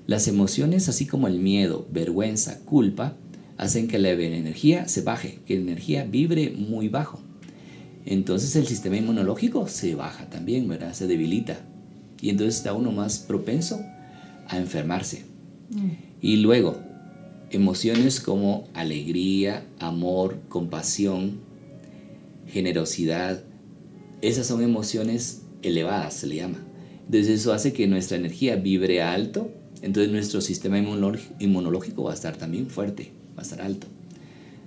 Las emociones, así como el miedo, vergüenza, culpa, hacen que la energía se baje, que la energía vibre muy bajo. Entonces el sistema inmunológico se baja también, ¿verdad? Se debilita. Y entonces está uno más propenso a enfermarse. Y luego, emociones como alegría, amor, compasión, generosidad, esas son emociones elevadas, se le llama. Entonces eso hace que nuestra energía vibre alto, entonces nuestro sistema inmunológico va a estar también fuerte, va a estar alto.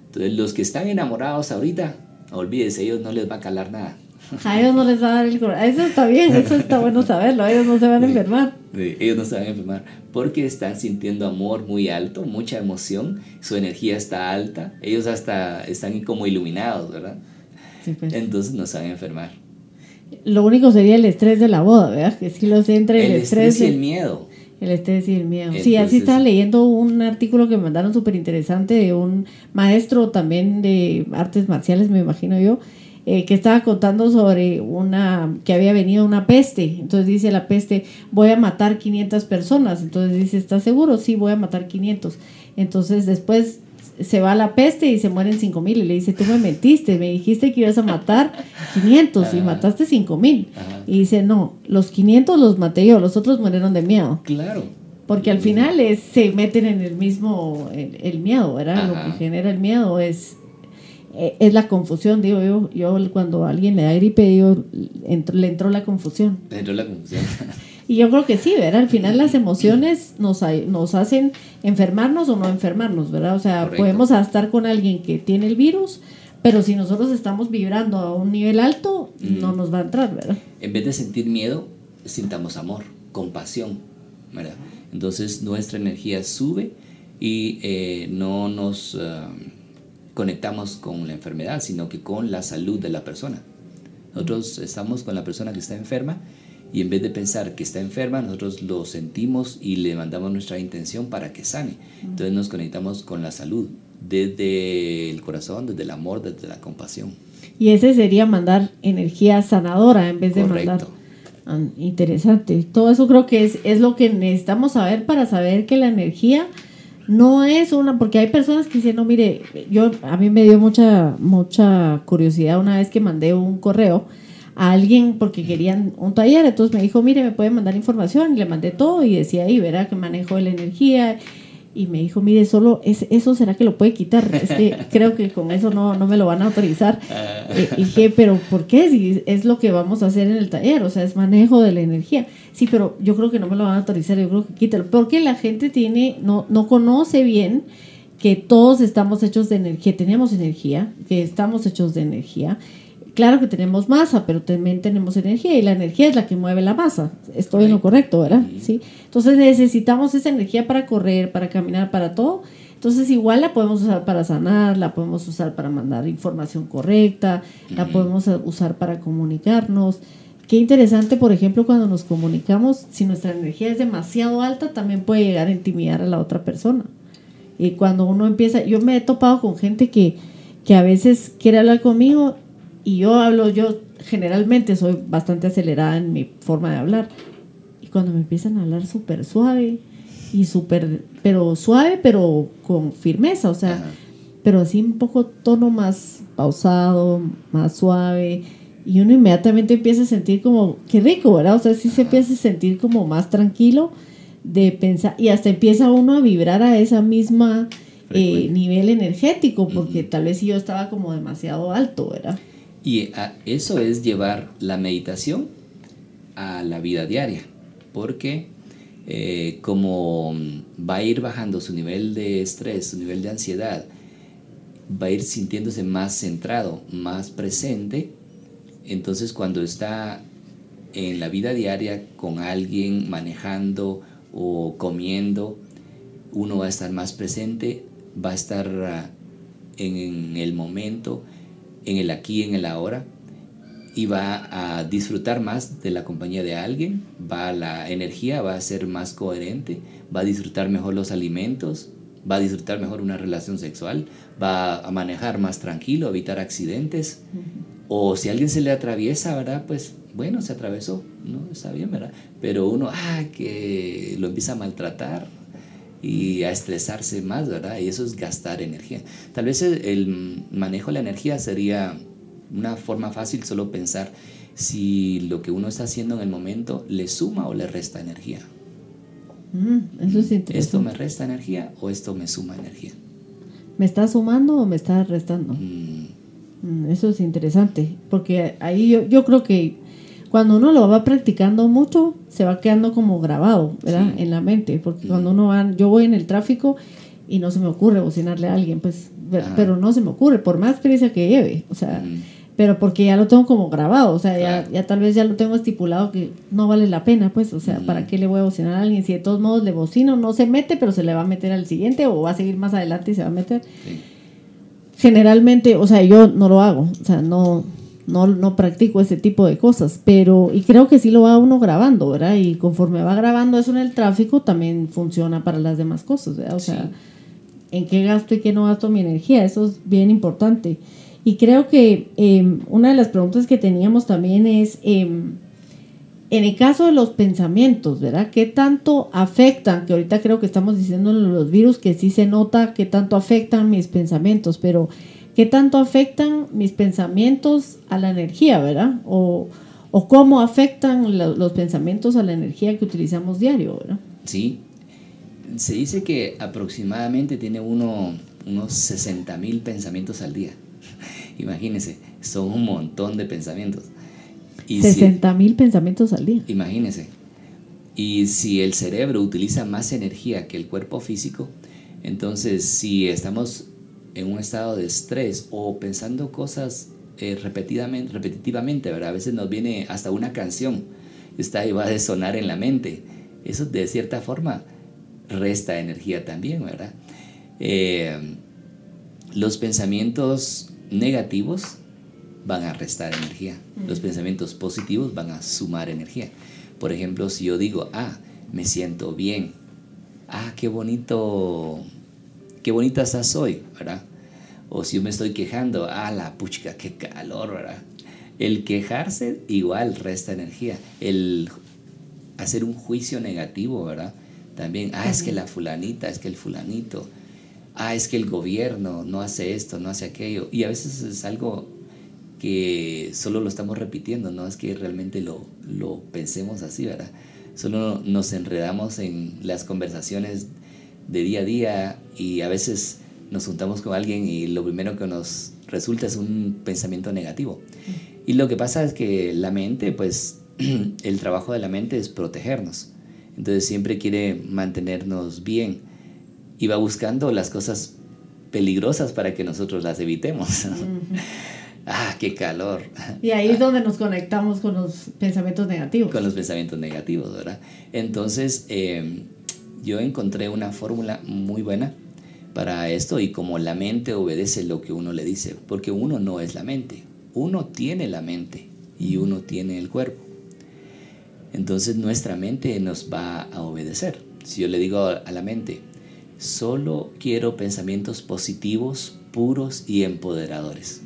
Entonces los que están enamorados ahorita, olvídese, ellos no les va a calar nada. A ellos no les va a dar el corazón. Eso está bien, eso está bueno saberlo. Ellos no se van a enfermar. Ellos no se van a enfermar porque están sintiendo amor muy alto, mucha emoción, su energía está alta, ellos hasta están como iluminados, ¿verdad? Sí, pues. Entonces no se van a enfermar. Lo único sería el estrés de la boda, ¿verdad? Que si los entre el, el estrés, y el miedo. El estrés y el miedo. sí, así estaba leyendo un artículo que me mandaron súper interesante de un maestro también de artes marciales, me imagino yo, eh, que estaba contando sobre una, que había venido una peste. Entonces dice la peste, voy a matar 500 personas. Entonces dice, ¿estás seguro? Sí, voy a matar 500. Entonces después se va la peste y se mueren 5 mil. Y le dice, tú me mentiste, me dijiste que ibas a matar 500 y mataste 5 mil. Y dice, no, los 500 los maté yo, los otros murieron de miedo. Claro. Porque al final es, se meten en el mismo, el, miedo, ¿verdad? Lo que genera el miedo es es la confusión, digo yo, yo cuando alguien le da gripe, digo, le entró la confusión. Le entró la confusión. y yo creo que sí, ¿verdad? Al final las emociones nos, nos hacen enfermarnos o no enfermarnos, ¿verdad? O sea, podemos estar con alguien que tiene el virus, pero si nosotros estamos vibrando a un nivel alto, no nos va a entrar, ¿verdad? En vez de sentir miedo, sintamos amor, compasión, ¿verdad? Entonces nuestra energía sube y eh, no nos... Ah, conectamos con la enfermedad, sino que con la salud de la persona. Nosotros estamos con la persona que está enferma y en vez de pensar que está enferma, nosotros lo sentimos y le mandamos nuestra intención para que sane. Entonces nos conectamos con la salud desde el corazón, desde el amor, desde la compasión. Y ese sería mandar energía sanadora en vez de mandar... Ah, interesante. Todo eso creo que es, es lo que necesitamos saber para saber que la energía no es una, porque hay personas que dicen, no, mire, yo, a mí me dio mucha, mucha curiosidad una vez que mandé un correo a alguien porque querían un taller, entonces me dijo, mire, me puede mandar información, y le mandé todo y decía ahí, verá que manejo la energía y me dijo, mire, solo es, eso será que lo puede quitar. Es que creo que con eso no, no me lo van a autorizar. Ah. Eh, y dije, pero ¿por qué? Si es lo que vamos a hacer en el taller, o sea, es manejo de la energía. Sí, pero yo creo que no me lo van a autorizar, yo creo que quítalo. Porque la gente tiene, no, no conoce bien que todos estamos hechos de energía, tenemos energía, que estamos hechos de energía claro que tenemos masa, pero también tenemos energía y la energía es la que mueve la masa. Estoy en lo correcto, ¿verdad? Sí. Entonces necesitamos esa energía para correr, para caminar, para todo. Entonces igual la podemos usar para sanar, la podemos usar para mandar información correcta, la podemos usar para comunicarnos. Qué interesante, por ejemplo, cuando nos comunicamos, si nuestra energía es demasiado alta, también puede llegar a intimidar a la otra persona. Y cuando uno empieza, yo me he topado con gente que, que a veces quiere hablar conmigo y yo hablo, yo generalmente soy bastante acelerada en mi forma de hablar. Y cuando me empiezan a hablar súper suave y súper, pero suave, pero con firmeza, o sea, pero así un poco tono más pausado, más suave. Y uno inmediatamente empieza a sentir como, qué rico, ¿verdad? O sea, sí se empieza a sentir como más tranquilo de pensar, y hasta empieza uno a vibrar a esa misma eh, nivel energético, porque tal vez yo estaba como demasiado alto, ¿verdad? Y eso es llevar la meditación a la vida diaria, porque eh, como va a ir bajando su nivel de estrés, su nivel de ansiedad, va a ir sintiéndose más centrado, más presente. Entonces cuando está en la vida diaria con alguien manejando o comiendo, uno va a estar más presente, va a estar ah, en el momento, en el aquí, en el ahora, y va a disfrutar más de la compañía de alguien, va la energía va a ser más coherente, va a disfrutar mejor los alimentos, va a disfrutar mejor una relación sexual, va a manejar más tranquilo, evitar accidentes. O si alguien se le atraviesa, ¿verdad? Pues bueno, se atravesó, ¿no? Está bien, ¿verdad? Pero uno, ah, que lo empieza a maltratar y a estresarse más, ¿verdad? Y eso es gastar energía. Tal vez el, manejo de la energía sería una forma fácil solo pensar si lo que uno está haciendo en el momento le suma o le resta energía. Mm, eso es interesante. ¿Esto me resta energía o esto me suma energía? ¿Me está sumando o me está restando? Mm. Mm, eso es interesante, porque ahí yo, yo, creo que cuando uno lo va practicando mucho, se va quedando como grabado, ¿verdad? En la mente, porque cuando uno va, yo voy en el tráfico y no se me ocurre bocinarle a alguien, pues, pero no se me ocurre, por más experiencia que lleve, o sea pero porque ya lo tengo como grabado, o sea, ya, ya tal vez ya lo tengo estipulado que no vale la pena, pues, o sea, ¿para qué le voy a bocinar a alguien? Si de todos modos le bocino, no se mete, pero se le va a meter al siguiente o va a seguir más adelante y se va a meter. Generalmente, o sea, yo no lo hago, o sea, no, no, no practico ese tipo de cosas, pero, y creo que sí lo va uno grabando, ¿verdad? Y conforme va grabando eso en el tráfico, también funciona para las demás cosas, ¿verdad? O sea, en qué gasto y qué no gasto mi energía, eso es bien importante. Y creo que em, una de las preguntas que teníamos también es, em, en el caso de los pensamientos, ¿verdad? ¿Qué tanto afectan? Que ahorita creo que estamos diciendo en los virus que sí se nota qué tanto afectan mis pensamientos, pero ¿qué tanto afectan mis pensamientos a la energía, ¿verdad? O, o cómo afectan los pensamientos a la energía que utilizamos diario, ¿verdad? Sí, se dice que aproximadamente tiene uno unos 60 mil pensamientos al día. Imagínense, son un montón de pensamientos. Y 60 mil pensamientos al día. Imagínense. Y si el cerebro utiliza más energía que el cuerpo físico, entonces si estamos en un estado de estrés o pensando cosas eh, repetidamente, repetitivamente, ¿verdad? A veces nos viene hasta una canción, está ahí va a sonar en la mente. Eso de cierta forma resta energía también, ¿verdad? Eh, los pensamientos negativos van a restar energía. Los pensamientos positivos van a sumar energía. Por ejemplo, si yo digo, ah, me siento bien, ah, qué bonito, qué bonita estás hoy, ¿verdad? O si yo me estoy quejando, ah, la puchica, qué calor, ¿verdad? El quejarse igual resta energía. El hacer un juicio negativo, ¿verdad? También, ah, es que la fulanita, es que el fulanito, ah, es que el gobierno no hace esto, no hace aquello. Y a veces es algo que solo lo estamos repitiendo, no es que realmente lo, lo pensemos así, ¿verdad? Solo nos enredamos en las conversaciones de día a día y a veces nos juntamos con alguien y lo primero que nos resulta es un pensamiento negativo. Y lo que pasa es que la mente, pues el trabajo de la mente es protegernos. Entonces siempre quiere mantenernos bien y va buscando las cosas peligrosas para que nosotros las evitemos. ah, qué calor. Y ahí es donde nos conectamos con los pensamientos negativos. Con los pensamientos negativos, ¿verdad? Entonces, em, yo encontré una fórmula muy buena para esto y como la mente obedece lo que uno le dice, porque uno no es la mente, uno tiene la mente y uno tiene el cuerpo. Entonces nuestra mente nos va a obedecer. Si yo le digo a la mente, Solo quiero pensamientos positivos, puros y empoderadores.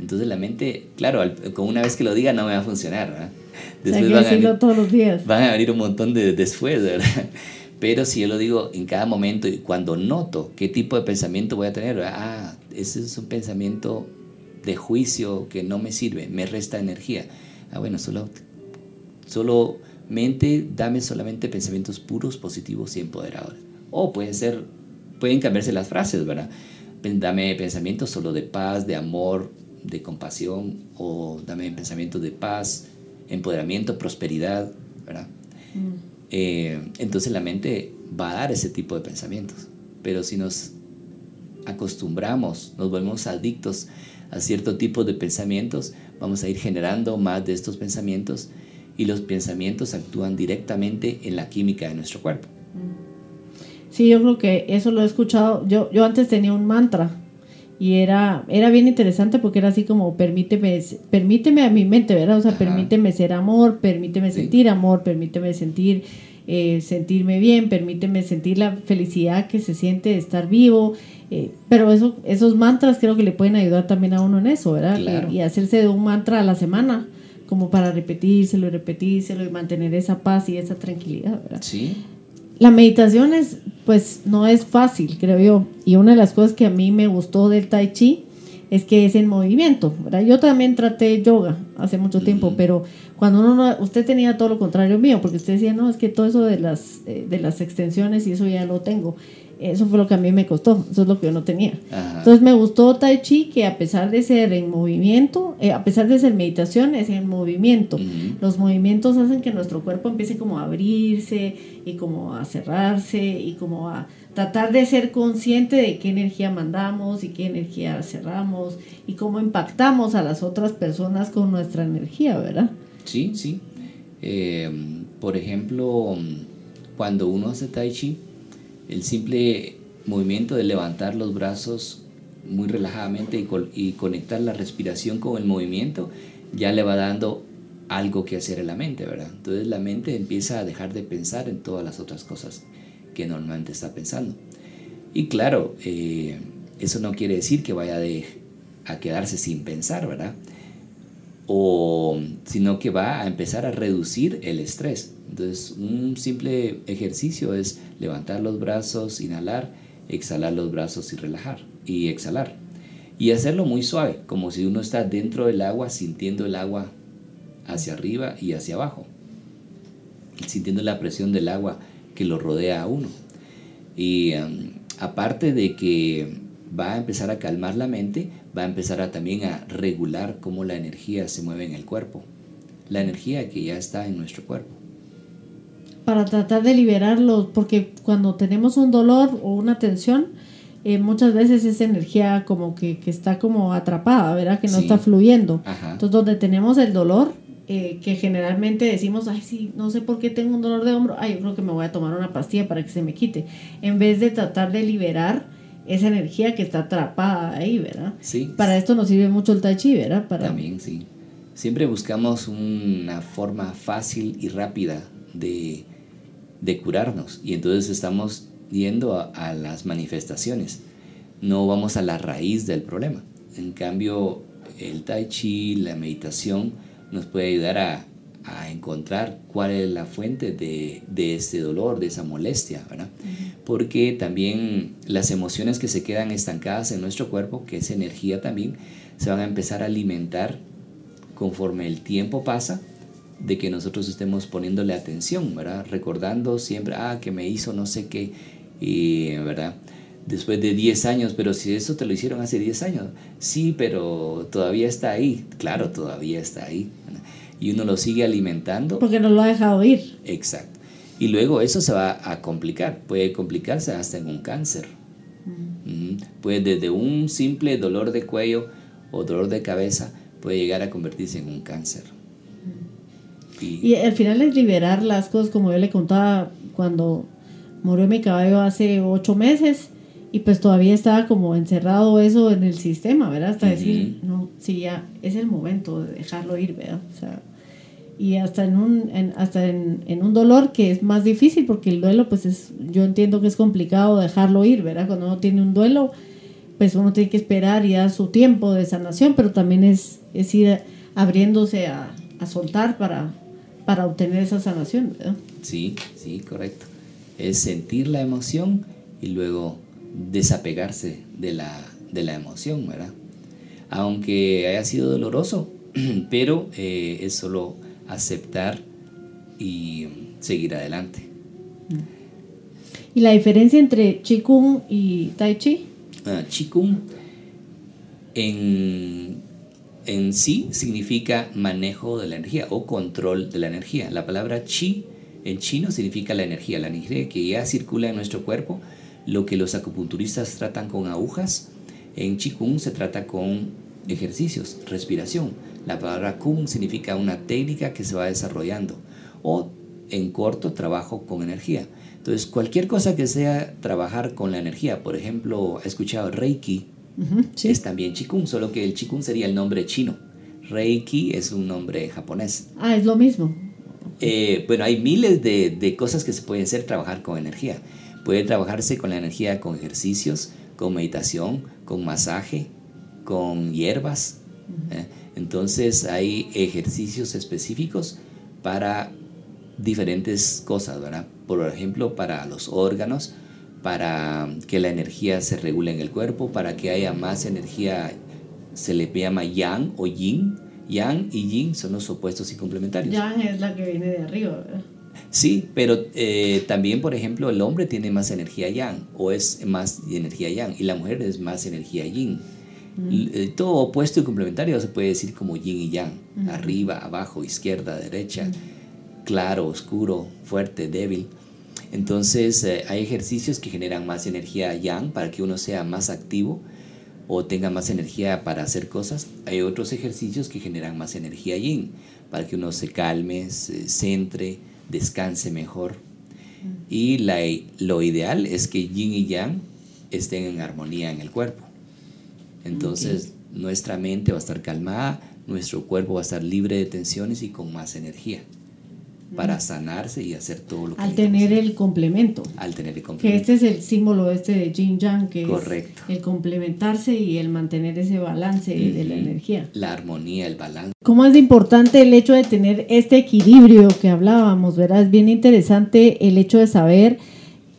Entonces la mente, claro, con una vez que lo diga no me va a funcionar. Después van, a venir, todos los días. van a venir un montón de después, ¿verdad? Pero si yo lo digo en cada momento y cuando noto qué tipo de pensamiento voy a tener, ah, ese es un pensamiento de juicio que no me sirve, me resta energía. Ah, bueno, solo, solo mente, dame solamente pensamientos puros, positivos y empoderadores. O pueden ser, pueden cambiarse las frases, ¿verdad? Dame pensamientos solo de paz, de amor, de compasión, o dame pensamientos de paz, empoderamiento, prosperidad, ¿verdad? Mm. Eh, entonces la mente va a dar ese tipo de pensamientos. Pero si nos acostumbramos, nos volvemos adictos a cierto tipo de pensamientos, vamos a ir generando más de estos pensamientos y los pensamientos actúan directamente en la química de nuestro cuerpo. Sí, yo creo que eso lo he escuchado. Yo, yo antes tenía un mantra y era, era bien interesante porque era así como permíteme, permíteme a mi mente, ¿verdad? O sea, permíteme ser amor, permíteme sentir amor, permíteme sentir, eh, sentirme bien, permíteme sentir la felicidad que se siente de estar vivo. Eh, pero eso, esos mantras creo que le pueden ayudar también a uno en eso, ¿verdad? Y, y hacerse de un mantra a la semana como para repetírselo y repetírselo y mantener esa paz y esa tranquilidad, ¿verdad? Sí. La meditación es, pues, no es fácil, creo yo. Y una de las cosas que a mí me gustó del Tai Chi es que es en movimiento, ¿verdad? Yo también traté yoga hace mucho tiempo, pero cuando uno no, usted tenía todo lo contrario mío, porque usted decía, no, es que todo eso de las, eh, de las extensiones y eso ya lo tengo. Eso fue lo que a mí me costó, eso es lo que yo no tenía. Entonces me gustó Tai Chi que a pesar de ser en movimiento, eh, a pesar de ser meditación, es en movimiento. Los movimientos hacen que nuestro cuerpo empiece como a abrirse y como a cerrarse y como a tratar de ser consciente de qué energía mandamos y qué energía cerramos y cómo impactamos a las otras personas con nuestra energía, ¿verdad? Sí, sí. Eh, por ejemplo, cuando uno hace Tai Chi, el simple movimiento de levantar los brazos muy relajadamente y, conectar la respiración con el movimiento ya le va dando algo que hacer en la mente, ¿verdad? Entonces la mente empieza a dejar de pensar en todas las otras cosas que normalmente está pensando. Y claro, eh, eso no quiere decir que vaya a quedarse sin pensar, ¿verdad? O, sino que va a empezar a reducir el estrés. Entonces, un simple ejercicio es levantar los brazos, inhalar, exhalar los brazos y relajar y exhalar. Y hacerlo muy suave, como si uno está dentro del agua sintiendo el agua hacia arriba y hacia abajo, sintiendo la presión del agua que lo rodea a uno. Y um, aparte de que va a empezar a calmar la mente, va a empezar a también a regular cómo la energía se mueve en el cuerpo, la energía que ya está en nuestro cuerpo para tratar de liberarlo, porque cuando tenemos un dolor o una tensión, eh, muchas veces esa energía como que, está como atrapada, ¿verdad? Que no está fluyendo. Entonces, donde tenemos el dolor, eh, que generalmente decimos, ay, sí, no sé por qué tengo un dolor de hombro, ay, yo creo que me voy a tomar una pastilla para que se me quite, en vez de tratar de liberar esa energía que está atrapada ahí, ¿verdad? Sí. Para esto nos sirve mucho el tai chi, ¿verdad? Para... También, sí. Siempre buscamos una forma fácil y rápida de de curarnos y entonces estamos yendo a, las manifestaciones, no vamos a la raíz del problema. En cambio, el tai chi, la meditación, nos puede ayudar a, encontrar cuál es la fuente de, de este dolor, de esa molestia, ¿verdad? Porque también las emociones que se quedan estancadas en nuestro cuerpo, que es energía también, se van a empezar a alimentar conforme el tiempo pasa de que nosotros estemos poniéndole atención, ¿verdad? Recordando siempre, ah, que me hizo no sé qué, y, ¿verdad? Después de 10 años, pero si eso te lo hicieron hace 10 años, sí, pero todavía está ahí, claro, todavía está ahí. Y uno lo sigue alimentando. Porque no lo ha dejado ir. Exacto. Y luego eso se va a complicar, puede complicarse hasta en un cáncer. Mm. Puede desde un simple dolor de cuello o dolor de cabeza, puede llegar a convertirse en un cáncer. Y al final es liberar las cosas, como yo le contaba cuando murió mi caballo hace ocho meses y pues todavía estaba como encerrado eso en el sistema, ¿verdad? Hasta decir, no, sí, ya es el momento de dejarlo ir, ¿verdad? O sea, y hasta en un, hasta en, en, un dolor que es más difícil porque el duelo pues es, yo entiendo que es complicado dejarlo ir, ¿verdad? Cuando uno tiene un duelo, pues uno tiene que esperar y dar su tiempo de sanación, pero también es, es ir abriéndose a, a soltar para, para obtener esa sanación, ¿verdad? Sí, sí, correcto. Es sentir la emoción y luego desapegarse de la, de la emoción, ¿verdad? Aunque haya sido doloroso, pero eh, es solo aceptar y seguir adelante. ¿Y la diferencia entre Qigong y Tai Chi? Ah, Qigong en en sí significa manejo de la energía o control de la energía. La palabra chi en chino significa la energía, la energía que ya circula en nuestro cuerpo, Lo que los acupunturistas tratan con agujas, en Qigong se trata con ejercicios, respiración. La palabra Kung significa una técnica que se va desarrollando. O en corto, trabajo con energía. Entonces, cualquier cosa que sea trabajar con la energía, por ejemplo, he escuchado Reiki, es también Qigong, solo que el Qigong sería el nombre chino. Reiki es un nombre japonés. Ah, es lo mismo. Eh, bueno, hay miles de, de, cosas que se pueden hacer trabajar con energía. Puede trabajarse con la energía con ejercicios, con meditación, con masaje, con hierbas. ¿eh? Entonces hay ejercicios específicos para diferentes cosas, ¿verdad? Por ejemplo, para los órganos, para que la energía se regule en el cuerpo, para que haya más energía, se le llama yang o yin. Yang y yin son los opuestos y complementarios. Yang es la que viene de arriba, ¿verdad? Sí, pero eh, también, por ejemplo, el hombre tiene más energía yang o es más energía yang y la mujer es más energía yin. Mm. Eh, todo opuesto y complementario se puede decir como yin y yang, mm. arriba, abajo, izquierda, derecha, mm. claro, oscuro, fuerte, débil. Entonces eh, hay ejercicios que generan más energía yang para que uno sea más activo o tenga más energía para hacer cosas. Hay otros ejercicios que generan más energía yin para que uno se calme, se centre, descanse mejor. Y la, lo ideal es que yin y yang estén en armonía en el cuerpo. Entonces nuestra mente va a estar calmada, nuestro cuerpo va a estar libre de tensiones y con más energía para sanarse y hacer todo lo que al tener el complemento. Al tener el complemento. que este es el símbolo este de yin yang que Correcto. es el complementarse y el mantener ese balance de la energía. La armonía el balance. Cómo es importante el hecho de tener este equilibrio que hablábamos verdad es bien interesante el hecho de saber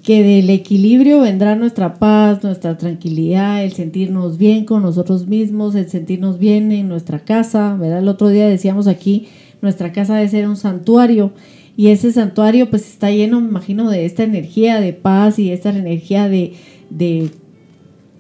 que del equilibrio vendrá nuestra paz, nuestra tranquilidad, el sentirnos bien con nosotros mismos, el sentirnos bien en nuestra casa, ¿verdad? El otro día decíamos aquí nuestra casa debe ser un santuario y ese santuario pues está lleno, me imagino, de esta energía de paz y esta energía de, de,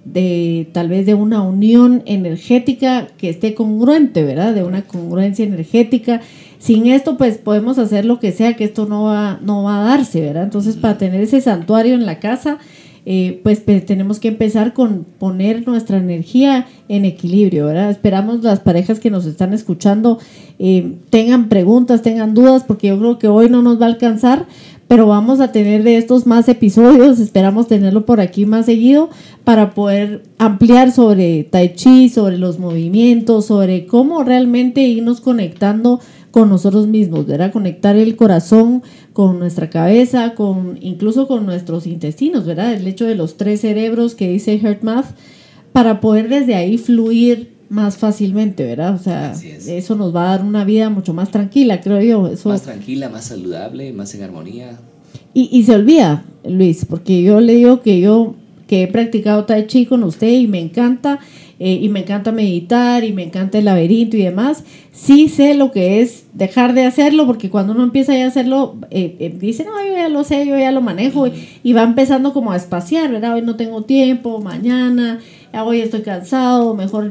de tal vez de una unión energética que esté congruente, ¿verdad? De una congruencia energética. Sin esto pues podemos hacer lo que sea, que esto no va, no va a darse, ¿verdad? Entonces para tener ese santuario en la casa eh, pues tenemos que empezar con poner nuestra energía en equilibrio, ¿verdad? Esperamos las parejas que nos están escuchando eh, tengan preguntas, tengan dudas, porque yo creo que hoy no nos va a alcanzar, pero vamos a tener de estos más episodios, esperamos tenerlo por aquí más seguido para poder ampliar sobre tai chi, sobre los movimientos, sobre cómo realmente irnos conectando con nosotros mismos, ¿verdad? Conectar el corazón con nuestra cabeza, con incluso con nuestros intestinos, ¿verdad? El hecho de los tres cerebros que dice HeartMath, para poder desde ahí fluir más fácilmente, ¿verdad? O sea, eso nos va a dar una vida mucho más tranquila, creo yo. Eso... Más tranquila, más saludable, más en armonía. Y, y se olvida, Luis, porque yo le digo que yo que he practicado Tai Chi con usted y me encanta eh, y me encanta meditar y me encanta el laberinto y demás, sí sé lo que es dejar de hacerlo, porque cuando uno empieza a hacerlo, eh, eh, dice, no, yo ya lo sé, yo ya lo manejo, y, va empezando como a espaciar, ¿verdad? Hoy no tengo tiempo, mañana, hoy estoy cansado, mejor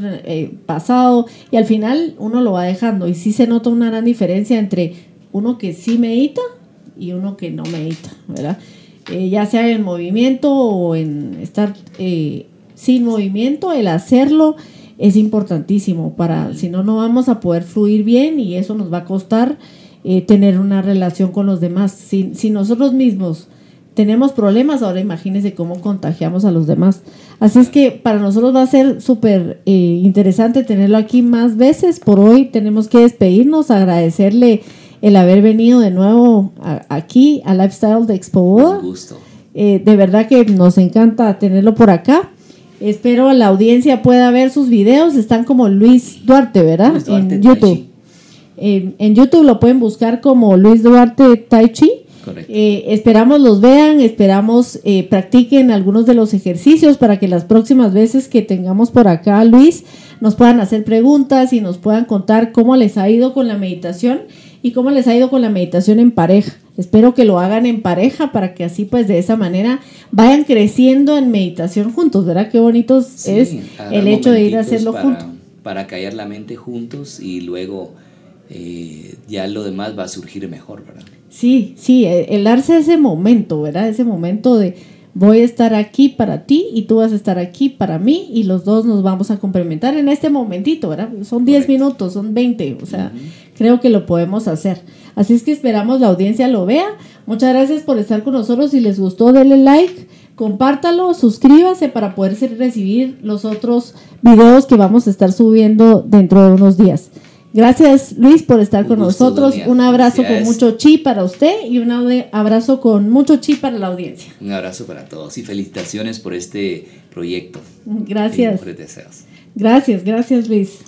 pasado, y al final uno lo va dejando, y sí se nota una gran diferencia entre uno que sí medita y uno que no medita, ¿verdad? ya sea en movimiento o en estar sin movimiento, el hacerlo es importantísimo para, si no, no vamos a poder fluir bien y eso nos va a costar eh, tener una relación con los demás. Si, si nosotros mismos tenemos problemas, ahora imagínense cómo contagiamos a los demás. Así es que para nosotros va a ser súper eh, interesante tenerlo aquí más veces. Por hoy tenemos que despedirnos, agradecerle el haber venido de nuevo aquí a Lifestyle de Expo Un gusto. Eh, de verdad que nos encanta tenerlo por acá. Espero la audiencia pueda ver sus videos. Están como Luis Duarte, ¿verdad? en YouTube. En, YouTube lo pueden buscar como Luis Duarte Tai Chi. Eh, esperamos los vean, esperamos eh, practiquen algunos de los ejercicios para que las próximas veces que tengamos por acá Luis nos puedan hacer preguntas y nos puedan contar cómo les ha ido con la meditación y cómo les ha ido con la meditación en pareja. Espero que lo hagan en pareja para que así pues de esa manera vayan creciendo en meditación juntos, ¿verdad? Qué bonito es el hecho de ir a hacerlo juntos. Para callar la mente juntos y luego eh, ya lo demás va a surgir mejor, ¿verdad? Sí, sí, el darse ese momento, ¿verdad? Ese momento de voy a estar aquí para ti y tú vas a estar aquí para mí y los dos nos vamos a complementar en este momentito, ¿verdad? Son 10 minutos, son 20, o sea, creo que lo podemos hacer. Así es que esperamos la audiencia lo vea. Muchas gracias por estar con nosotros. Si les gustó, denle like, compártalo, suscríbase para poder recibir los otros videos que vamos a estar subiendo dentro de unos días. Gracias Luis por estar con nosotros. Un abrazo con mucho chi para usted y un abrazo con mucho chi para la audiencia. Un abrazo para todos y felicitaciones por este proyecto. Gracias. Gracias, gracias Luis.